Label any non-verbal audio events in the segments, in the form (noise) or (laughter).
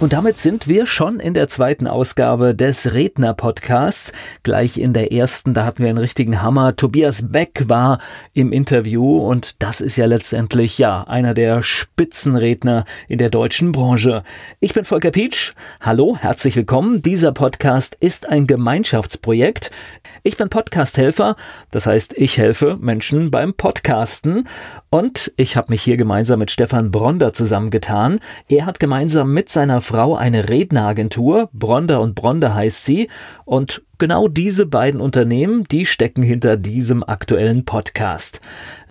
Und damit sind wir schon in der zweiten Ausgabe des Redner-Podcasts. Gleich in der ersten, da hatten wir einen richtigen Hammer. Tobias Beck war im Interview und das ist ja letztendlich, ja, einer der Spitzenredner in der deutschen Branche. Ich bin Volker Pietsch. Hallo, herzlich willkommen. Dieser Podcast ist ein Gemeinschaftsprojekt. Ich bin Podcasthelfer, das heißt, ich helfe Menschen beim Podcasten und ich habe mich hier gemeinsam mit Stefan Bronder zusammengetan. Er hat gemeinsam mit seiner Frau eine Redneragentur, Bronder und Bronder heißt sie, und genau diese beiden Unternehmen, die stecken hinter diesem aktuellen Podcast.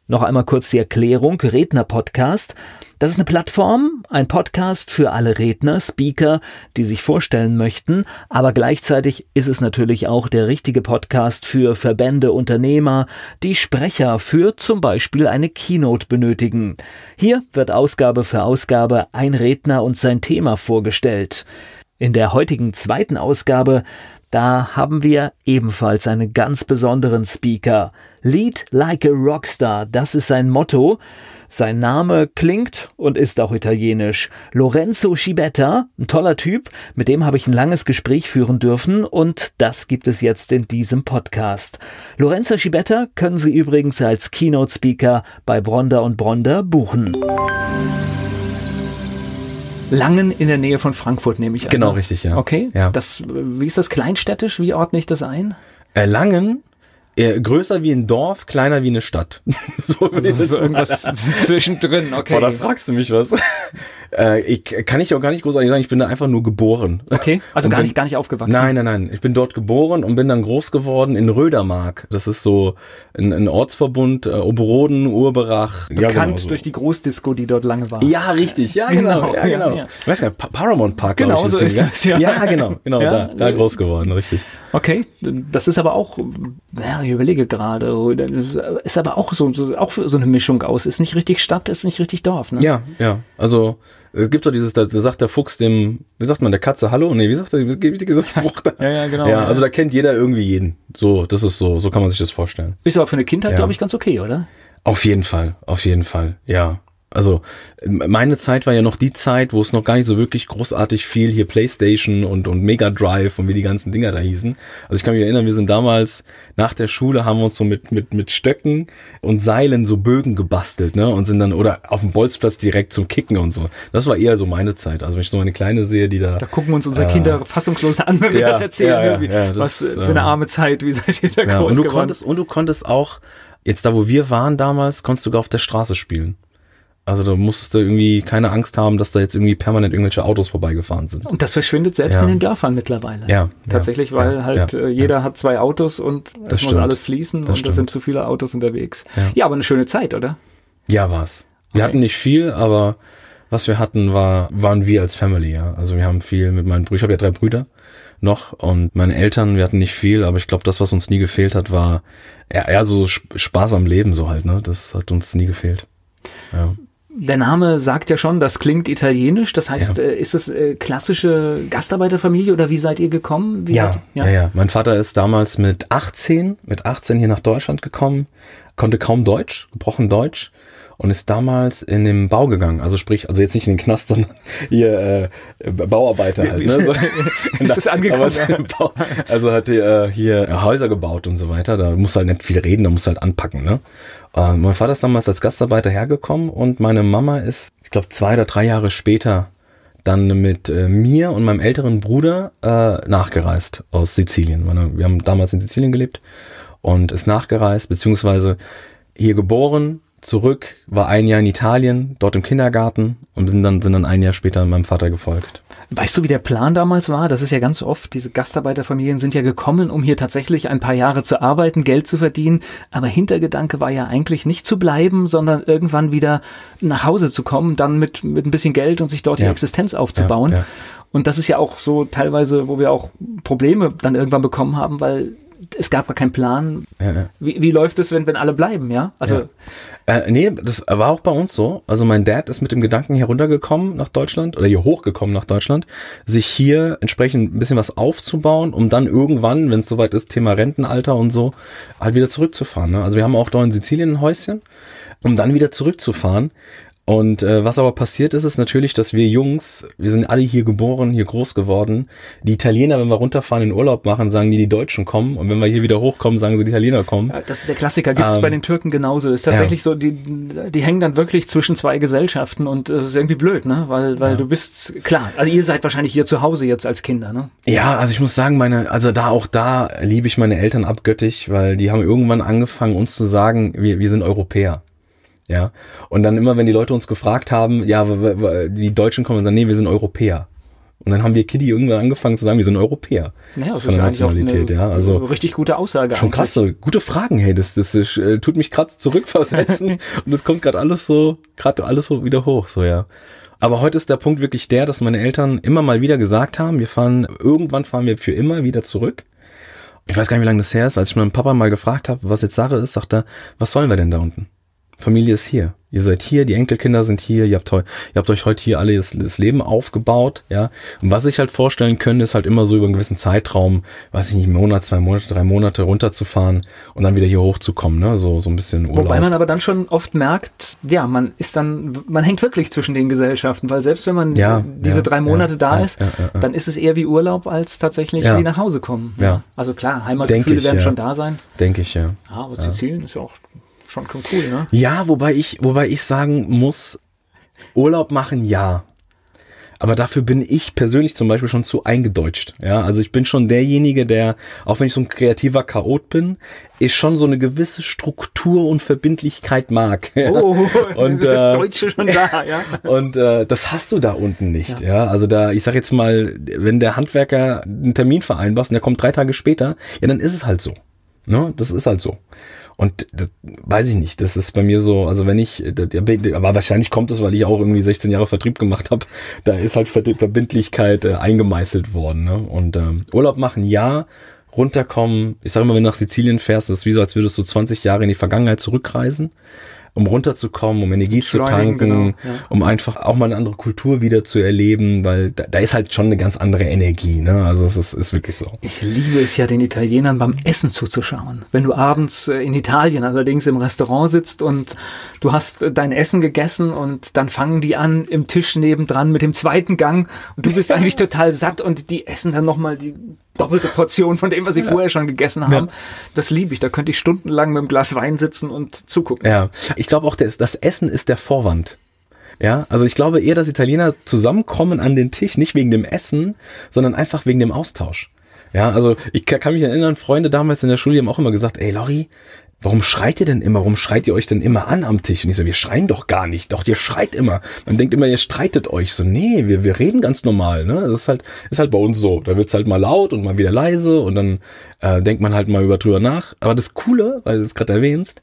Noch einmal kurz die Erklärung, Redner-Podcast. Das ist eine Plattform, ein Podcast für alle Redner, Speaker, die sich vorstellen möchten, aber gleichzeitig ist es natürlich auch der richtige Podcast für Verbände, Unternehmer, die Sprecher für zum Beispiel eine Keynote benötigen. Hier wird Ausgabe für Ausgabe ein Redner und sein Thema vorgestellt. In der heutigen zweiten Ausgabe da haben wir ebenfalls einen ganz besonderen Speaker. Lead like a Rockstar, das ist sein Motto. Sein Name klingt und ist auch italienisch. Lorenzo Schibetta, ein toller Typ, mit dem habe ich ein langes Gespräch führen dürfen und das gibt es jetzt in diesem Podcast. Lorenzo Schibetta können Sie übrigens als Keynote Speaker bei Bronder und Bronder buchen. Langen in der Nähe von Frankfurt, nehme ich an. Genau, richtig, ja. Okay. Ja. Das, wie ist das kleinstädtisch? Wie ordne ich das ein? Äh, Langen, äh, größer wie ein Dorf, kleiner wie eine Stadt. (laughs) so ich Also so irgendwas (laughs) zwischendrin, (laughs) okay. Boah, da fragst du mich was. äh, ich kann ich auch gar nicht großartig sagen, ich bin da einfach nur geboren. Okay, also Und gar bin- nicht, gar nicht aufgewachsen. Nein, nein, nein. Ich bin dort geboren und bin dann groß geworden in Rödermark. Das ist so ein, ein Ortsverbund, äh, Oberroden, Urberach. Bekannt ja, genau so. durch die Großdisco, die dort lange war. Ja, richtig. Ja, genau. Genau, ja, genau. ja, ja. Ich weiß gar nicht, Pa- Paramount Park, Genau, ich, so Ding, ist ja? das, ja. Ja, genau. Genau, da, da groß geworden, richtig. Okay, das ist aber auch, ja, ich überlege gerade, ist aber auch so, so, auch so eine Mischung aus. Ist nicht richtig Stadt, ist nicht richtig Dorf, ne? Ja, ja. Also es gibt so dieses, da, sagt der Fuchs dem, wie sagt man, der Katze Hallo? Nee, wie sagt er, wie gibt dieser (laughs) Spruch da? Ja, ja, genau. Ja, also da kennt jeder irgendwie jeden. So, das ist so, so kann man sich das vorstellen. ist aber für eine Kindheit, Ja. glaube ich, ganz okay, oder? Auf jeden Fall, auf jeden Fall, ja. Also meine Zeit war ja noch die Zeit, wo es noch gar nicht so wirklich großartig viel hier Playstation und, und Mega Drive und wie die ganzen Dinger da hießen. Also ich kann mich erinnern, wir sind damals nach der Schule, haben wir uns so mit, mit, mit Stöcken und Seilen so Bögen gebastelt, ne? Und sind dann, oder auf dem Bolzplatz direkt zum Kicken und so. Das war eher so meine Zeit. Also wenn ich so meine Kleine sehe, die da. Da gucken wir uns unsere Äh, Kinder fassungslos an, wenn wir ja, das erzählen. ja, ja, das, Was für ähm, eine arme Zeit, wie seid ihr da ja, groß und du geworden? konntest, und du konntest auch, jetzt da wo wir waren damals, konntest du sogar auf der Straße spielen. Also da musstest du irgendwie keine Angst haben, dass da jetzt irgendwie permanent irgendwelche Autos vorbeigefahren sind. Und das verschwindet selbst Ja. in den Dörfern mittlerweile. Ja, Tatsächlich, ja, weil halt äh, jeder hat zwei Autos und es Das muss stimmt. alles fließen Das und es stimmt. sind zu viele Autos unterwegs. Ja. Aber eine schöne Zeit, oder? Ja, war's. Wir Okay. hatten nicht viel, aber was wir hatten, war, waren wir als Family, ja. Also wir haben viel mit meinen Brüdern, ich habe ja drei Brüder noch und meine Eltern, wir hatten nicht viel, aber ich glaube, das, was uns nie gefehlt hat, war eher, eher so Sp- Spaß am Leben so halt, ne? Das hat uns nie gefehlt. Ja. Der Name sagt ja schon, das klingt italienisch. Das heißt, Ja. äh, ist es äh, klassische Gastarbeiterfamilie oder wie seid ihr gekommen? Wie Ja, seid, ja, ja, Mein Vater ist damals mit 18, mit 18 hier nach Deutschland gekommen, konnte kaum Deutsch, gebrochen Deutsch und ist damals in den Bau gegangen. Also sprich, also jetzt nicht in den Knast, (laughs) sondern hier äh, Bauarbeiter halt. Ne? So. (laughs) Ist das (laughs) angekommen? Bau- also hat er äh, hier Häuser gebaut und so weiter. Da muss halt nicht viel reden, da muss halt anpacken. Ne? Äh, mein Vater ist damals als Gastarbeiter hergekommen und meine Mama ist, ich glaube, zwei oder drei Jahre später dann mit äh, mir und meinem älteren Bruder äh, nachgereist aus Sizilien. Meine, wir haben damals in Sizilien gelebt und ist nachgereist, beziehungsweise hier geboren, zurück, war ein Jahr in Italien, dort im Kindergarten und sind dann, sind dann ein Jahr später meinem Vater gefolgt. Weißt du, wie der Plan damals war? Das ist ja ganz oft, diese Gastarbeiterfamilien sind ja gekommen, um hier tatsächlich ein paar Jahre zu arbeiten, Geld zu verdienen. Aber Hintergedanke war ja eigentlich nicht zu bleiben, sondern irgendwann wieder nach Hause zu kommen, dann mit, mit ein bisschen Geld und sich dort die Ja. Existenz aufzubauen. Ja, ja. Und das ist ja auch so teilweise, wo wir auch Probleme dann irgendwann bekommen haben, weil es gab gar keinen Plan. Ja, ja. Wie, wie läuft es, wenn, wenn alle bleiben, ja? Also. Äh, nee, das war auch bei uns so. Also mein Dad ist mit dem Gedanken hier runtergekommen nach Deutschland oder hier hochgekommen nach Deutschland, sich hier entsprechend ein bisschen was aufzubauen, um dann irgendwann, wenn es soweit ist, Thema Rentenalter und so, halt wieder zurückzufahren. Ne? Also wir haben auch da in Sizilien ein Häuschen, um dann wieder zurückzufahren. Und äh, was aber passiert ist, ist natürlich, dass wir Jungs, wir sind alle hier geboren, hier groß geworden. Die Italiener, wenn wir runterfahren, in Urlaub machen, sagen die, die Deutschen kommen. Und wenn wir hier wieder hochkommen, sagen sie, die Italiener kommen. Ja, Das ist der Klassiker, gibt es Ähm, bei den Türken genauso. Ist tatsächlich so, die, die hängen dann wirklich zwischen zwei Gesellschaften und es ist irgendwie blöd, ne? Weil, weil du bist, klar, also ihr seid wahrscheinlich hier zu Hause jetzt als Kinder, ne? Ja, also ich muss sagen, meine, also da auch da liebe ich meine Eltern abgöttisch, weil die haben irgendwann angefangen, uns zu sagen, wir, wir sind Europäer. Ja. Und dann immer, wenn die Leute uns gefragt haben, ja, die Deutschen kommen und sagen, nee, wir sind Europäer. Und dann haben wir Kiddie irgendwann angefangen zu sagen, wir sind Europäer. Naja, das Von der Nationalität, ja, also- richtig gute Aussage. Schon eigentlich. krass, so gute Fragen, hey, das, das äh, tut mich gerade zurückversetzen (laughs) und es kommt gerade alles so, gerade alles so wieder hoch, so ja. Aber heute ist der Punkt wirklich der, dass meine Eltern immer mal wieder gesagt haben, wir fahren, irgendwann fahren wir für immer wieder zurück. Ich weiß gar nicht, wie lange das her ist. Als ich meinen Papa mal gefragt habe, was jetzt Sache ist, sagt er, was sollen wir denn da unten? Familie ist hier. Ihr seid hier, die Enkelkinder sind hier, ihr habt, ihr habt euch heute hier alle das, das Leben aufgebaut, ja. Und was ich halt vorstellen können, ist halt immer so über einen gewissen Zeitraum, weiß ich nicht, einen Monat, zwei Monate, drei Monate runterzufahren und dann wieder hier hochzukommen, ne, so, so ein bisschen Urlaub. Wobei man aber dann schon oft merkt, ja, man ist dann, man hängt wirklich zwischen den Gesellschaften, weil selbst wenn man Ja, diese ja, drei Monate ja, da ist, dann ist es eher wie Urlaub als tatsächlich wie nach Hause kommen. Ja. Also klar, Heimatgefühle ich, werden schon da sein. Denke ich, ja. Ja, aber Sizilien ist ja auch schon cool, ne? Ja, wobei ich, wobei ich sagen muss, Urlaub machen ja. Aber dafür bin ich persönlich zum Beispiel schon zu eingedeutscht. Ja, also ich bin schon derjenige, der, auch wenn ich so ein kreativer Chaot bin, ist schon so eine gewisse Struktur und Verbindlichkeit mag. (laughs) Ja. Oh, (laughs) Und, das äh, Deutsche schon da, ja. (laughs) Und äh, das hast du da unten nicht, ja. Also da, ich sag jetzt mal, wenn der Handwerker einen Termin vereinbart und der kommt drei Tage später, ja, dann ist es halt so. Ne? Das ist halt so. Und das weiß ich nicht, das ist bei mir so, also wenn ich, aber wahrscheinlich kommt es, weil ich auch irgendwie 16 Jahre Vertrieb gemacht habe, da ist halt Ver- Verbindlichkeit äh, eingemeißelt worden. Ne? Und ähm, Urlaub machen, ja, runterkommen, ich sage immer, wenn du nach Sizilien fährst, das ist wie so, als würdest du 20 Jahre in die Vergangenheit zurückreisen, um runterzukommen, um Energie zu tanken, genau, ja. um einfach auch mal eine andere Kultur wieder zu erleben, weil da, da ist halt schon eine ganz andere Energie, ne? Also es ist, ist wirklich so. Ich liebe es ja, den Italienern beim Essen zuzuschauen. Wenn du abends äh, in Italien allerdings im Restaurant sitzt und du hast äh, dein Essen gegessen und dann fangen die an im Tisch nebendran mit dem zweiten Gang und du bist (laughs) eigentlich total satt und die essen dann nochmal die doppelte Portion von dem, was sie vorher schon gegessen haben. Das liebe ich. Da könnte ich stundenlang mit einem Glas Wein sitzen und zugucken. Ja, ich glaube auch, das, das Essen ist der Vorwand. Ja, also ich glaube eher, dass Italiener zusammenkommen an den Tisch, nicht wegen dem Essen, sondern einfach wegen dem Austausch. Ja, also ich ka- kann mich erinnern, Freunde damals in der Schule haben auch immer gesagt, ey Lori, warum schreit ihr denn immer? Warum schreit ihr euch denn immer an am Tisch? Und ich so, wir schreien doch gar nicht. Doch, ihr schreit immer. Man denkt immer, ihr streitet euch. So, nee, wir, wir reden ganz normal. Ne? Das ist halt, ist halt bei uns so. Da wird's halt mal laut und mal wieder leise und dann äh, denkt man halt mal über drüber nach. Aber das Coole, weil du es gerade erwähnst,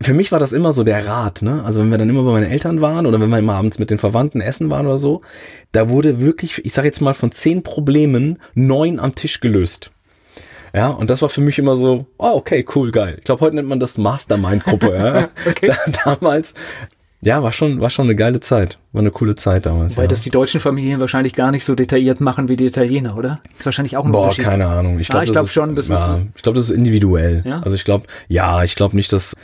für mich war das immer so der Rat, ne? Also wenn wir dann immer bei meinen Eltern waren oder wenn wir immer abends mit den Verwandten essen waren oder so, da wurde wirklich, ich sage jetzt mal, von zehn Problemen neun am Tisch gelöst. Ja, und das war für mich immer so, oh, okay, cool, geil. Ich glaube, heute nennt man das Mastermind-Gruppe. ja. (laughs) Okay. da, damals, ja, war schon, war schon eine geile Zeit. War eine coole Zeit damals. Weil ja. das die deutschen Familien wahrscheinlich gar nicht so detailliert machen wie die Italiener, oder? ist wahrscheinlich auch ein Boah, Unterschied. keine Ahnung. Ich Ah, glaube, ich glaub schon, das ja, ist- ich glaube, das ist individuell. Ja? Also ich glaube, ja, ich glaube nicht, dass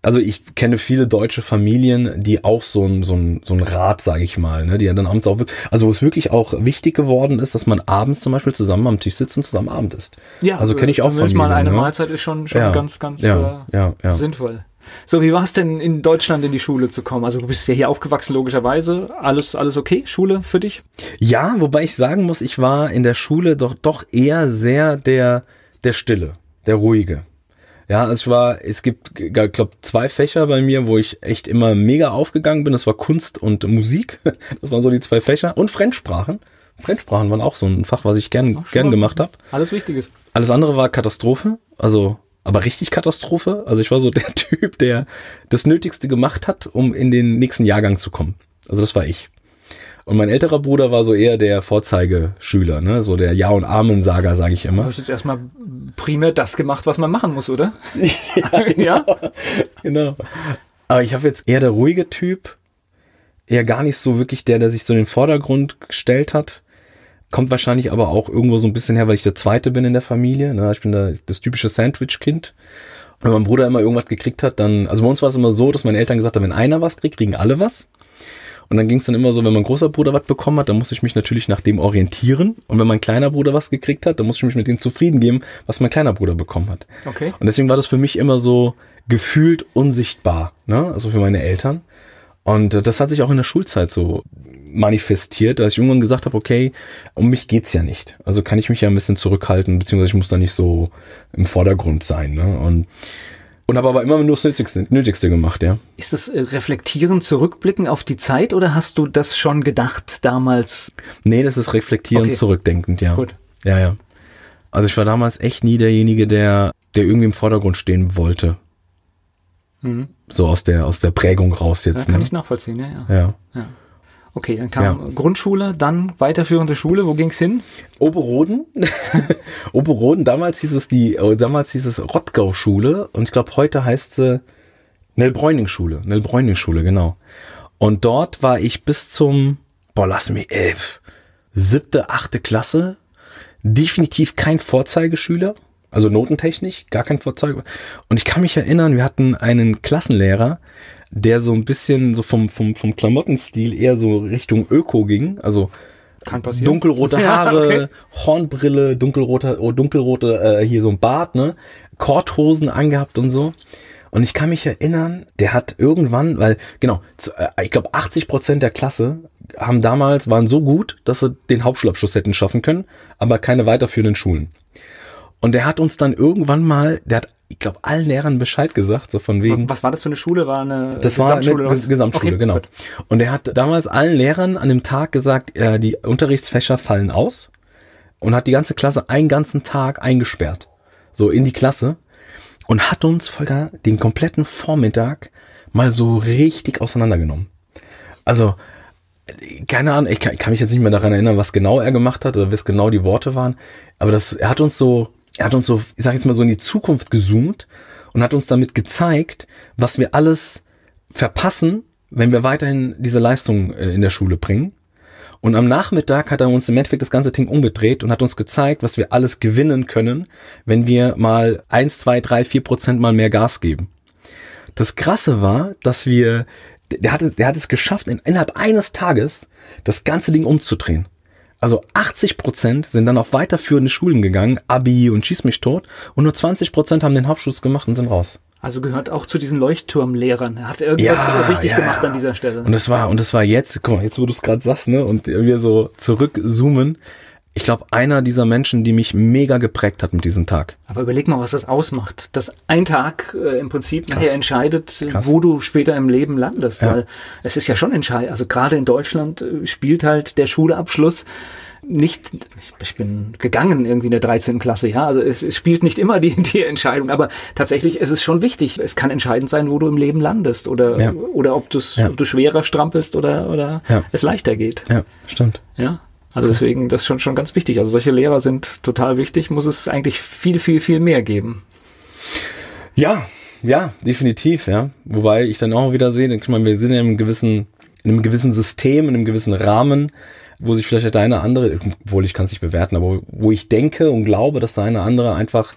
also ich kenne viele deutsche Familien, die auch so ein, so ein, so ein Rat, sage ich mal, ne, die ja dann abends auch wirklich, also wo es wirklich auch wichtig geworden ist, dass man abends zum Beispiel zusammen am Tisch sitzt und zusammen Abend isst. Ja, also kenne ich auch Familien. mal eine ne? Mahlzeit ist schon, schon Ja, ganz, ganz ja, äh, ja, ja. sinnvoll. So, wie war es denn in Deutschland in die Schule zu kommen? Also du bist ja hier aufgewachsen, logischerweise. Alles, alles okay? Schule für dich? Ja, wobei ich sagen muss, ich war in der Schule doch doch eher sehr der der Stille, der ruhige. Ja, also ich war, es gibt, ich glaube, zwei Fächer bei mir, wo ich echt immer mega aufgegangen bin. Das war Kunst und Musik. (laughs) Das waren so die zwei Fächer. Und Fremdsprachen. Fremdsprachen waren auch so ein Fach, was ich gern, Ach, gern gemacht habe. Alles Wichtiges. Alles andere war Katastrophe. Also, aber richtig Katastrophe. Also ich war so (laughs) der Typ, der das Nötigste gemacht hat, um in den nächsten Jahrgang zu kommen. Also das war ich. Und mein älterer Bruder war so eher der Vorzeigeschüler, ne? so der Ja- und Amen-Sager, sage ich Du immer. hast jetzt erstmal primär das gemacht, was man machen muss, oder? (laughs) ja, ja? genau. Aber ich habe jetzt eher der ruhige Typ, eher gar nicht so wirklich der, der sich so in den Vordergrund gestellt hat. Kommt wahrscheinlich aber auch irgendwo so ein bisschen her, weil ich der Zweite bin in der Familie. Ne? Ich bin da das typische Sandwich-Kind. Wenn mein Bruder immer irgendwas gekriegt hat, dann, also bei uns war es immer so, dass meine Eltern gesagt haben, wenn einer was kriegt, kriegen alle was. Und dann ging es dann immer so, wenn mein großer Bruder was bekommen hat, dann musste ich mich natürlich nach dem orientieren. Und wenn mein kleiner Bruder was gekriegt hat, dann musste ich mich mit dem zufrieden geben, was mein kleiner Bruder bekommen hat. Okay. Und deswegen war das für mich immer so gefühlt unsichtbar, ne? Also für meine Eltern. Und äh, das hat sich auch in der Schulzeit so manifestiert, dass ich irgendwann gesagt habe, okay, um mich geht's ja nicht. Also kann ich mich ja ein bisschen zurückhalten, beziehungsweise ich muss da nicht so im Vordergrund sein. Ne? Und und habe aber immer nur das Nötigste, Nötigste gemacht, ja. Ist das äh, Reflektieren, Zurückblicken auf die Zeit oder hast du das schon gedacht damals? Nee, das ist Reflektieren, okay. zurückdenkend, ja. Gut. Ja, ja. Also ich war damals echt nie derjenige, der, der irgendwie im Vordergrund stehen wollte. Mhm. So aus der, aus der Prägung raus jetzt. Ja, kann ne? ich nachvollziehen, ja, ja. ja. ja. Okay, dann kam ja. Grundschule, dann weiterführende Schule. Wo ging's hin? Oberroden. (laughs) Oberroden, damals hieß es die, oh, damals hieß es Rottgau-Schule und ich glaube heute heißt sie Nell-Bräuning-Schule. Nell-Bräuning-Schule, genau. Und dort war ich bis zum, boah, lass mich elf, siebte, achte Klasse. Definitiv kein Vorzeigeschüler. Also notentechnisch, gar kein Vorzeige. Und ich kann mich erinnern, wir hatten einen Klassenlehrer, der so ein bisschen so vom, vom, vom Klamottenstil eher so Richtung Öko ging. Also Kann passieren. dunkelrote (laughs) Haare, ja, okay. Hornbrille, dunkelrote, oh, dunkelrote, äh, hier so ein Bart, ne? Korthosen angehabt und so. Und ich kann mich erinnern, der hat irgendwann, weil, genau, äh, ich glaube 80 Prozent der Klasse haben damals, waren so gut, dass sie den Hauptschulabschluss hätten schaffen können, aber keine weiterführenden Schulen. Und der hat uns dann irgendwann mal, der hat ich glaube, allen Lehrern Bescheid gesagt, so von wegen. Was war das für eine Schule? War eine das Gesamtschule? War eine Gesamtschule, okay, genau. Gut. Und er hat damals allen Lehrern an dem Tag gesagt, äh, die Unterrichtsfächer fallen aus und hat die ganze Klasse einen ganzen Tag eingesperrt. So in die Klasse. Und hat uns, Volker, den kompletten Vormittag mal so richtig auseinandergenommen. Also, keine Ahnung, ich kann, ich kann mich jetzt nicht mehr daran erinnern, was genau er gemacht hat oder was genau die Worte waren. Aber das, er hat uns so er hat uns so, ich sag jetzt mal so in die Zukunft gezoomt und hat uns damit gezeigt, was wir alles verpassen, wenn wir weiterhin diese Leistung äh, in der Schule bringen. Und am Nachmittag hat er uns im Endeffekt das ganze Ding umgedreht und hat uns gezeigt, was wir alles gewinnen können, wenn wir mal eins, zwei, drei, vier Prozent mal mehr Gas geben. Das Krasse war, dass wir, der hatte, der hat es geschafft, in, innerhalb eines Tages das ganze Ding umzudrehen. Also 80 Prozent sind dann auf weiterführende Schulen gegangen, Abi und Schieß mich tot, und nur 20 Prozent haben den Hauptschluss gemacht und sind raus. Also gehört auch zu diesen Leuchtturmlehrern. Er hat irgendwas ja, richtig ja, gemacht an dieser Stelle. Und es war, und es war jetzt, guck mal, jetzt wo du es gerade sagst, ne, und wir so zurückzoomen, ich glaube, einer dieser Menschen, die mich mega geprägt hat mit diesem Tag. Aber überleg mal, was das ausmacht. Dass ein Tag äh, im Prinzip Krass. nachher entscheidet, Krass. wo du später im Leben landest. Ja. Weil es ist ja schon entscheidend. Also gerade in Deutschland äh, spielt halt der Schulabschluss nicht, ich bin gegangen irgendwie in der 13. Klasse, ja, also es, es, spielt nicht immer die, (laughs) die Entscheidung, aber tatsächlich ist es schon wichtig. Es kann entscheidend sein, wo du im Leben landest oder, ja. oder ob, ja. ob du schwerer strampelst oder, oder ja. es leichter geht. Ja, stimmt. Ja. Also deswegen, das ist schon, schon ganz wichtig. Also solche Lehrer sind total wichtig, muss es eigentlich viel, viel, viel mehr geben. Ja, ja, definitiv, ja. Wobei ich dann auch wieder sehe, ich meine, wir sind ja in einem gewissen, in einem gewissen System, in einem gewissen Rahmen, wo sich vielleicht der eine andere, obwohl ich kann es nicht bewerten, aber wo ich denke und glaube, dass der eine andere einfach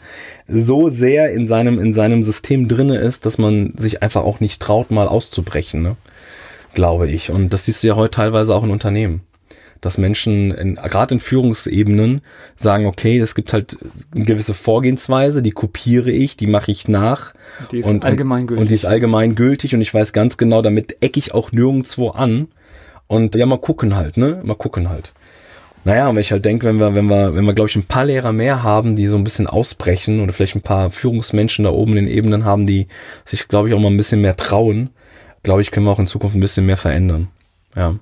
so sehr in seinem, in seinem System drinne ist, dass man sich einfach auch nicht traut, mal auszubrechen, ne? Glaube ich. Und das siehst du ja heute teilweise auch in Unternehmen dass Menschen in, gerade in Führungsebenen sagen, okay, es gibt halt eine gewisse Vorgehensweise, die kopiere ich, die mache ich nach. Die ist und, allgemeingültig. Und die ist allgemeingültig und ich weiß ganz genau, damit ecke ich auch nirgendwo an. Und ja, mal gucken halt, ne? Mal gucken halt. Naja, und wenn ich halt denke, wenn wir, wenn wir, wenn wir, glaube ich, ein paar Lehrer mehr haben, die so ein bisschen ausbrechen oder vielleicht ein paar Führungsmenschen da oben in den Ebenen haben, die sich, glaube ich, auch mal ein bisschen mehr trauen, glaube ich, können wir auch in Zukunft ein bisschen mehr verändern. Ja.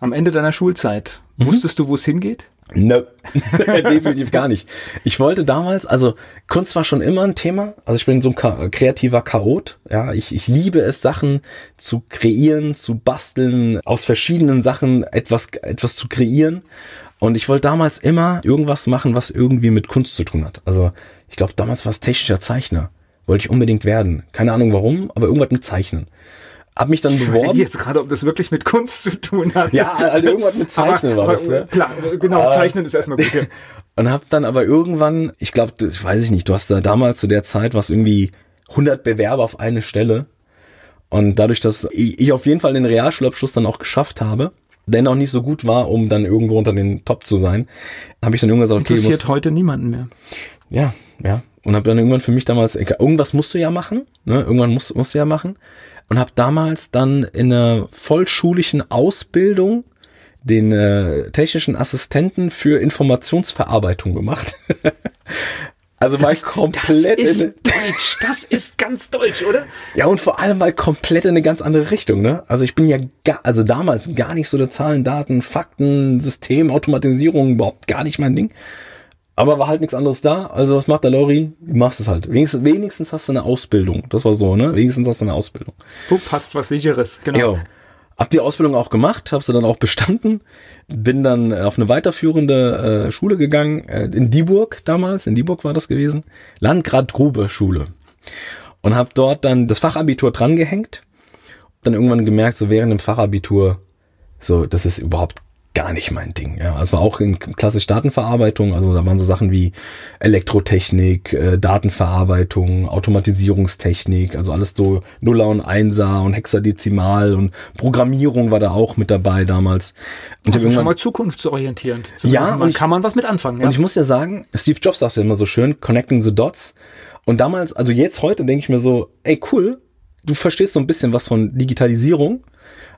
Am Ende deiner Schulzeit, mhm. wusstest du, wo es hingeht? No, (laughs) definitiv gar nicht. Ich wollte damals, also Kunst war schon immer ein Thema. Also ich bin so ein kreativer Chaot. Ja, ich, ich liebe es, Sachen zu kreieren, zu basteln, aus verschiedenen Sachen etwas, etwas zu kreieren. Und ich wollte damals immer irgendwas machen, was irgendwie mit Kunst zu tun hat. Also ich glaube, damals war es technischer Zeichner. Wollte ich unbedingt werden. Keine Ahnung warum, aber irgendwas mit Zeichnen. Hab mich dann beworben. Ich jetzt gerade, ob das wirklich mit Kunst zu tun hat. Ja, also irgendwas mit (laughs) Zeichnen aber, war das. Ja? Klar, genau, aber, Zeichnen ist erstmal gut. (laughs) Und hab dann aber irgendwann, ich glaube, das weiß ich nicht, du hast da damals zu der Zeit was irgendwie 100 Bewerber auf eine Stelle. Und dadurch, dass ich auf jeden Fall den Realschulabschluss dann auch geschafft habe, der noch nicht so gut war, um dann irgendwo unter den Top zu sein, habe ich dann irgendwann gesagt, okay, interessiert heute niemanden mehr. Ja, ja. Und habe dann irgendwann für mich damals, irgendwas musst du ja machen, ne? irgendwann musst, musst du ja machen. Und habe damals dann in einer vollschulischen Ausbildung den äh, technischen Assistenten für Informationsverarbeitung gemacht. (laughs) Also mal komplett das ist in Deutsch, das ist ganz deutsch, oder? Ja, und vor allem mal komplett in eine ganz andere Richtung, ne? Also ich bin ja gar, also damals gar nicht so der Zahlen, Daten, Fakten, System, Automatisierung, überhaupt gar nicht mein Ding. Aber war halt nichts anderes da. Also was macht der Lori? Du machst es halt. Wenigstens, wenigstens hast du eine Ausbildung. Das war so, ne? Wenigstens hast du eine Ausbildung. Du passt was sicheres, genau. Jo. Hab die Ausbildung auch gemacht, hab sie dann auch bestanden, bin dann auf eine weiterführende äh, Schule gegangen, äh, in Dieburg damals, in Dieburg war das gewesen, Landgrad Gruber Schule. Und hab dort dann das Fachabitur drangehängt, dann irgendwann gemerkt, so während dem Fachabitur, so, das ist überhaupt gar nicht mein Ding. Ja, es war auch in klassisch Datenverarbeitung, also da waren so Sachen wie Elektrotechnik, äh, Datenverarbeitung, Automatisierungstechnik, also alles so Nuller und Einser und Hexadezimal und Programmierung war da auch mit dabei damals. Und also schon mal zukunftsorientierend. Ja, und kann man was mit anfangen. Ja? Und ich muss ja sagen, Steve Jobs sagt ja immer so schön, connecting the dots. Und damals, also jetzt heute denke ich mir so, ey cool, du verstehst so ein bisschen was von Digitalisierung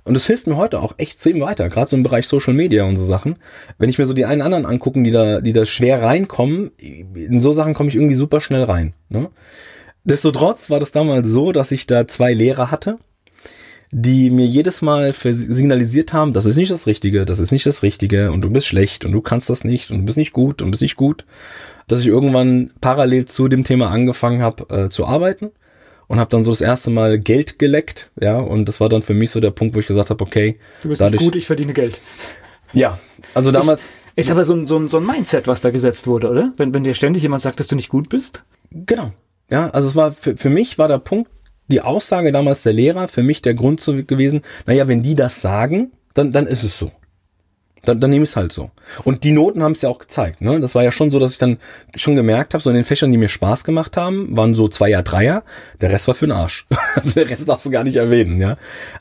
und es hilft mir heute auch echt extrem weiter, gerade so im Bereich Social Media und so Sachen. Wenn ich mir so die einen anderen angucken, die da, die da schwer reinkommen, in so Sachen komme ich irgendwie super schnell rein. Ne? Destotrotz war das damals so, dass ich da zwei Lehrer hatte, die mir jedes Mal signalisiert haben, das ist nicht das Richtige, das ist nicht das Richtige und du bist schlecht und du kannst das nicht und du bist nicht gut und bist nicht gut, dass ich irgendwann parallel zu dem Thema angefangen habe äh, zu arbeiten und habe dann so das erste Mal Geld geleckt, ja, und das war dann für mich so der Punkt, wo ich gesagt habe, okay, du bist dadurch, gut, ich verdiene Geld. Ja, also damals. Ist, ist aber so ein, so, ein, so ein Mindset, was da gesetzt wurde, oder? Wenn, wenn dir ständig jemand sagt, dass du nicht gut bist? Genau. Ja, also es war für, für mich war der Punkt, die Aussage damals der Lehrer, für mich der Grund zu, gewesen, naja, wenn die das sagen, dann, dann ist es so dann, dann nehme ich es halt so. Und die Noten haben es ja auch gezeigt. Ne? Das war ja schon so, dass ich dann schon gemerkt habe, so in den Fächern, die mir Spaß gemacht haben, waren so Zweier, Dreier. Der Rest war für (laughs) den Arsch. also der Rest darfst du gar nicht erwähnen. ja.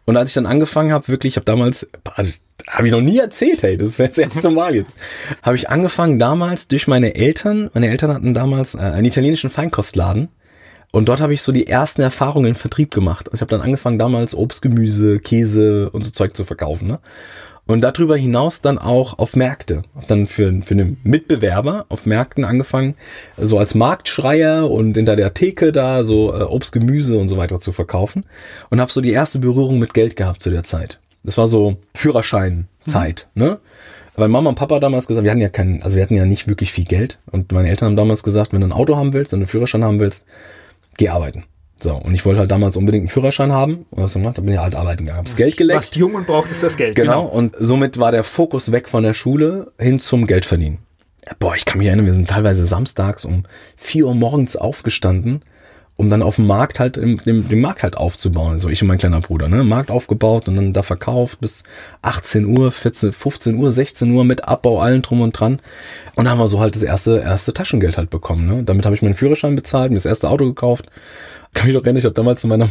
Und als ich dann angefangen habe, wirklich, ich habe damals, das habe ich noch nie erzählt, hey, das wäre das (laughs) erste Mal jetzt, habe ich angefangen damals durch meine Eltern. Meine Eltern hatten damals äh, einen italienischen Feinkostladen. Und dort habe ich so die ersten Erfahrungen im Vertrieb gemacht. Also ich habe dann angefangen damals Obst, Gemüse, Käse und so Zeug zu verkaufen. Ne? Und darüber hinaus dann auch auf Märkte. Hab dann für, für einen Mitbewerber auf Märkten angefangen, so als Marktschreier und hinter der Theke da so äh, Obst, Gemüse und so weiter zu verkaufen. Und habe so die erste Berührung mit Geld gehabt zu der Zeit. Das war so Führerscheinzeit, mhm. ne? Weil Mama und Papa damals gesagt, wir hatten ja keinen, also wir hatten ja nicht wirklich viel Geld. Und meine Eltern haben damals gesagt, wenn du ein Auto haben willst, wenn du einen Führerschein haben willst, geh arbeiten. So, und ich wollte halt damals unbedingt einen Führerschein haben. Und was gemacht? Da bin ich halt arbeiten gegangen. Hab's Geld geleckt. Warst jung und brauchtest das Geld. Genau. genau. Und somit war der Fokus weg von der Schule hin zum Geldverdienen. Boah, ich kann mich erinnern, wir sind teilweise samstags um vier Uhr morgens aufgestanden, um dann auf dem Markt halt, im, dem, den Markt halt aufzubauen. So ich und mein kleiner Bruder, ne? Markt aufgebaut und dann da verkauft bis 18 Uhr, 14, 15 Uhr, 16 Uhr mit Abbau, allen drum und dran. Und da haben wir so halt das erste, erste Taschengeld halt bekommen, ne? Damit habe ich meinen Führerschein bezahlt, mir das erste Auto gekauft kann mich doch erinnern, ich habe damals zu meiner,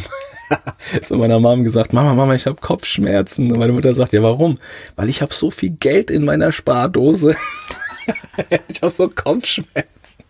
(laughs) zu meiner Mom gesagt, Mama, Mama, ich habe Kopfschmerzen. Und meine Mutter sagt, ja, warum? Weil ich habe so viel Geld in meiner Spardose. (laughs) ich habe so Kopfschmerzen.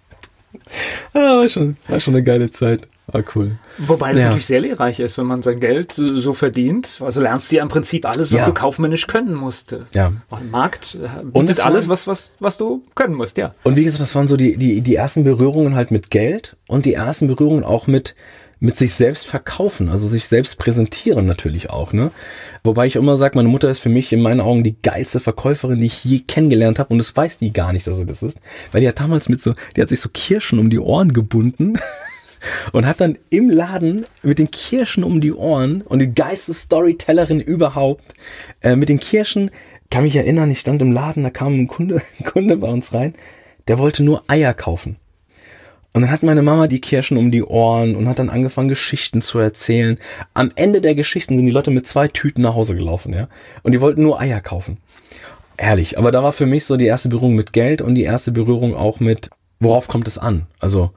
Ah, war, schon, war schon eine geile Zeit. War cool. Wobei das ja. natürlich sehr lehrreich ist, wenn man sein Geld so verdient. Also lernst du ja im Prinzip alles, was ja. du kaufmännisch können musst. Ja. Und Markt äh, bietet und alles, was, was, was du können musst, ja. Und wie gesagt, das waren so die, die, die ersten Berührungen halt mit Geld und die ersten Berührungen auch mit, mit sich selbst verkaufen, also sich selbst präsentieren natürlich auch, ne? Wobei ich immer sage, meine Mutter ist für mich in meinen Augen die geilste Verkäuferin, die ich je kennengelernt habe und das weiß die gar nicht, dass sie das ist, weil die hat damals mit so, die hat sich so Kirschen um die Ohren gebunden (laughs) und hat dann im Laden mit den Kirschen um die Ohren und die geilste Storytellerin überhaupt äh, mit den Kirschen kann mich erinnern, ich stand im Laden, da kam ein Kunde, (laughs) ein Kunde bei uns rein, der wollte nur Eier kaufen. Und dann hat meine Mama die Kirschen um die Ohren und hat dann angefangen, Geschichten zu erzählen. Am Ende der Geschichten sind die Leute mit zwei Tüten nach Hause gelaufen, ja. Und die wollten nur Eier kaufen. Ehrlich. Aber da war für mich so die erste Berührung mit Geld und die erste Berührung auch mit, worauf kommt es an? Also,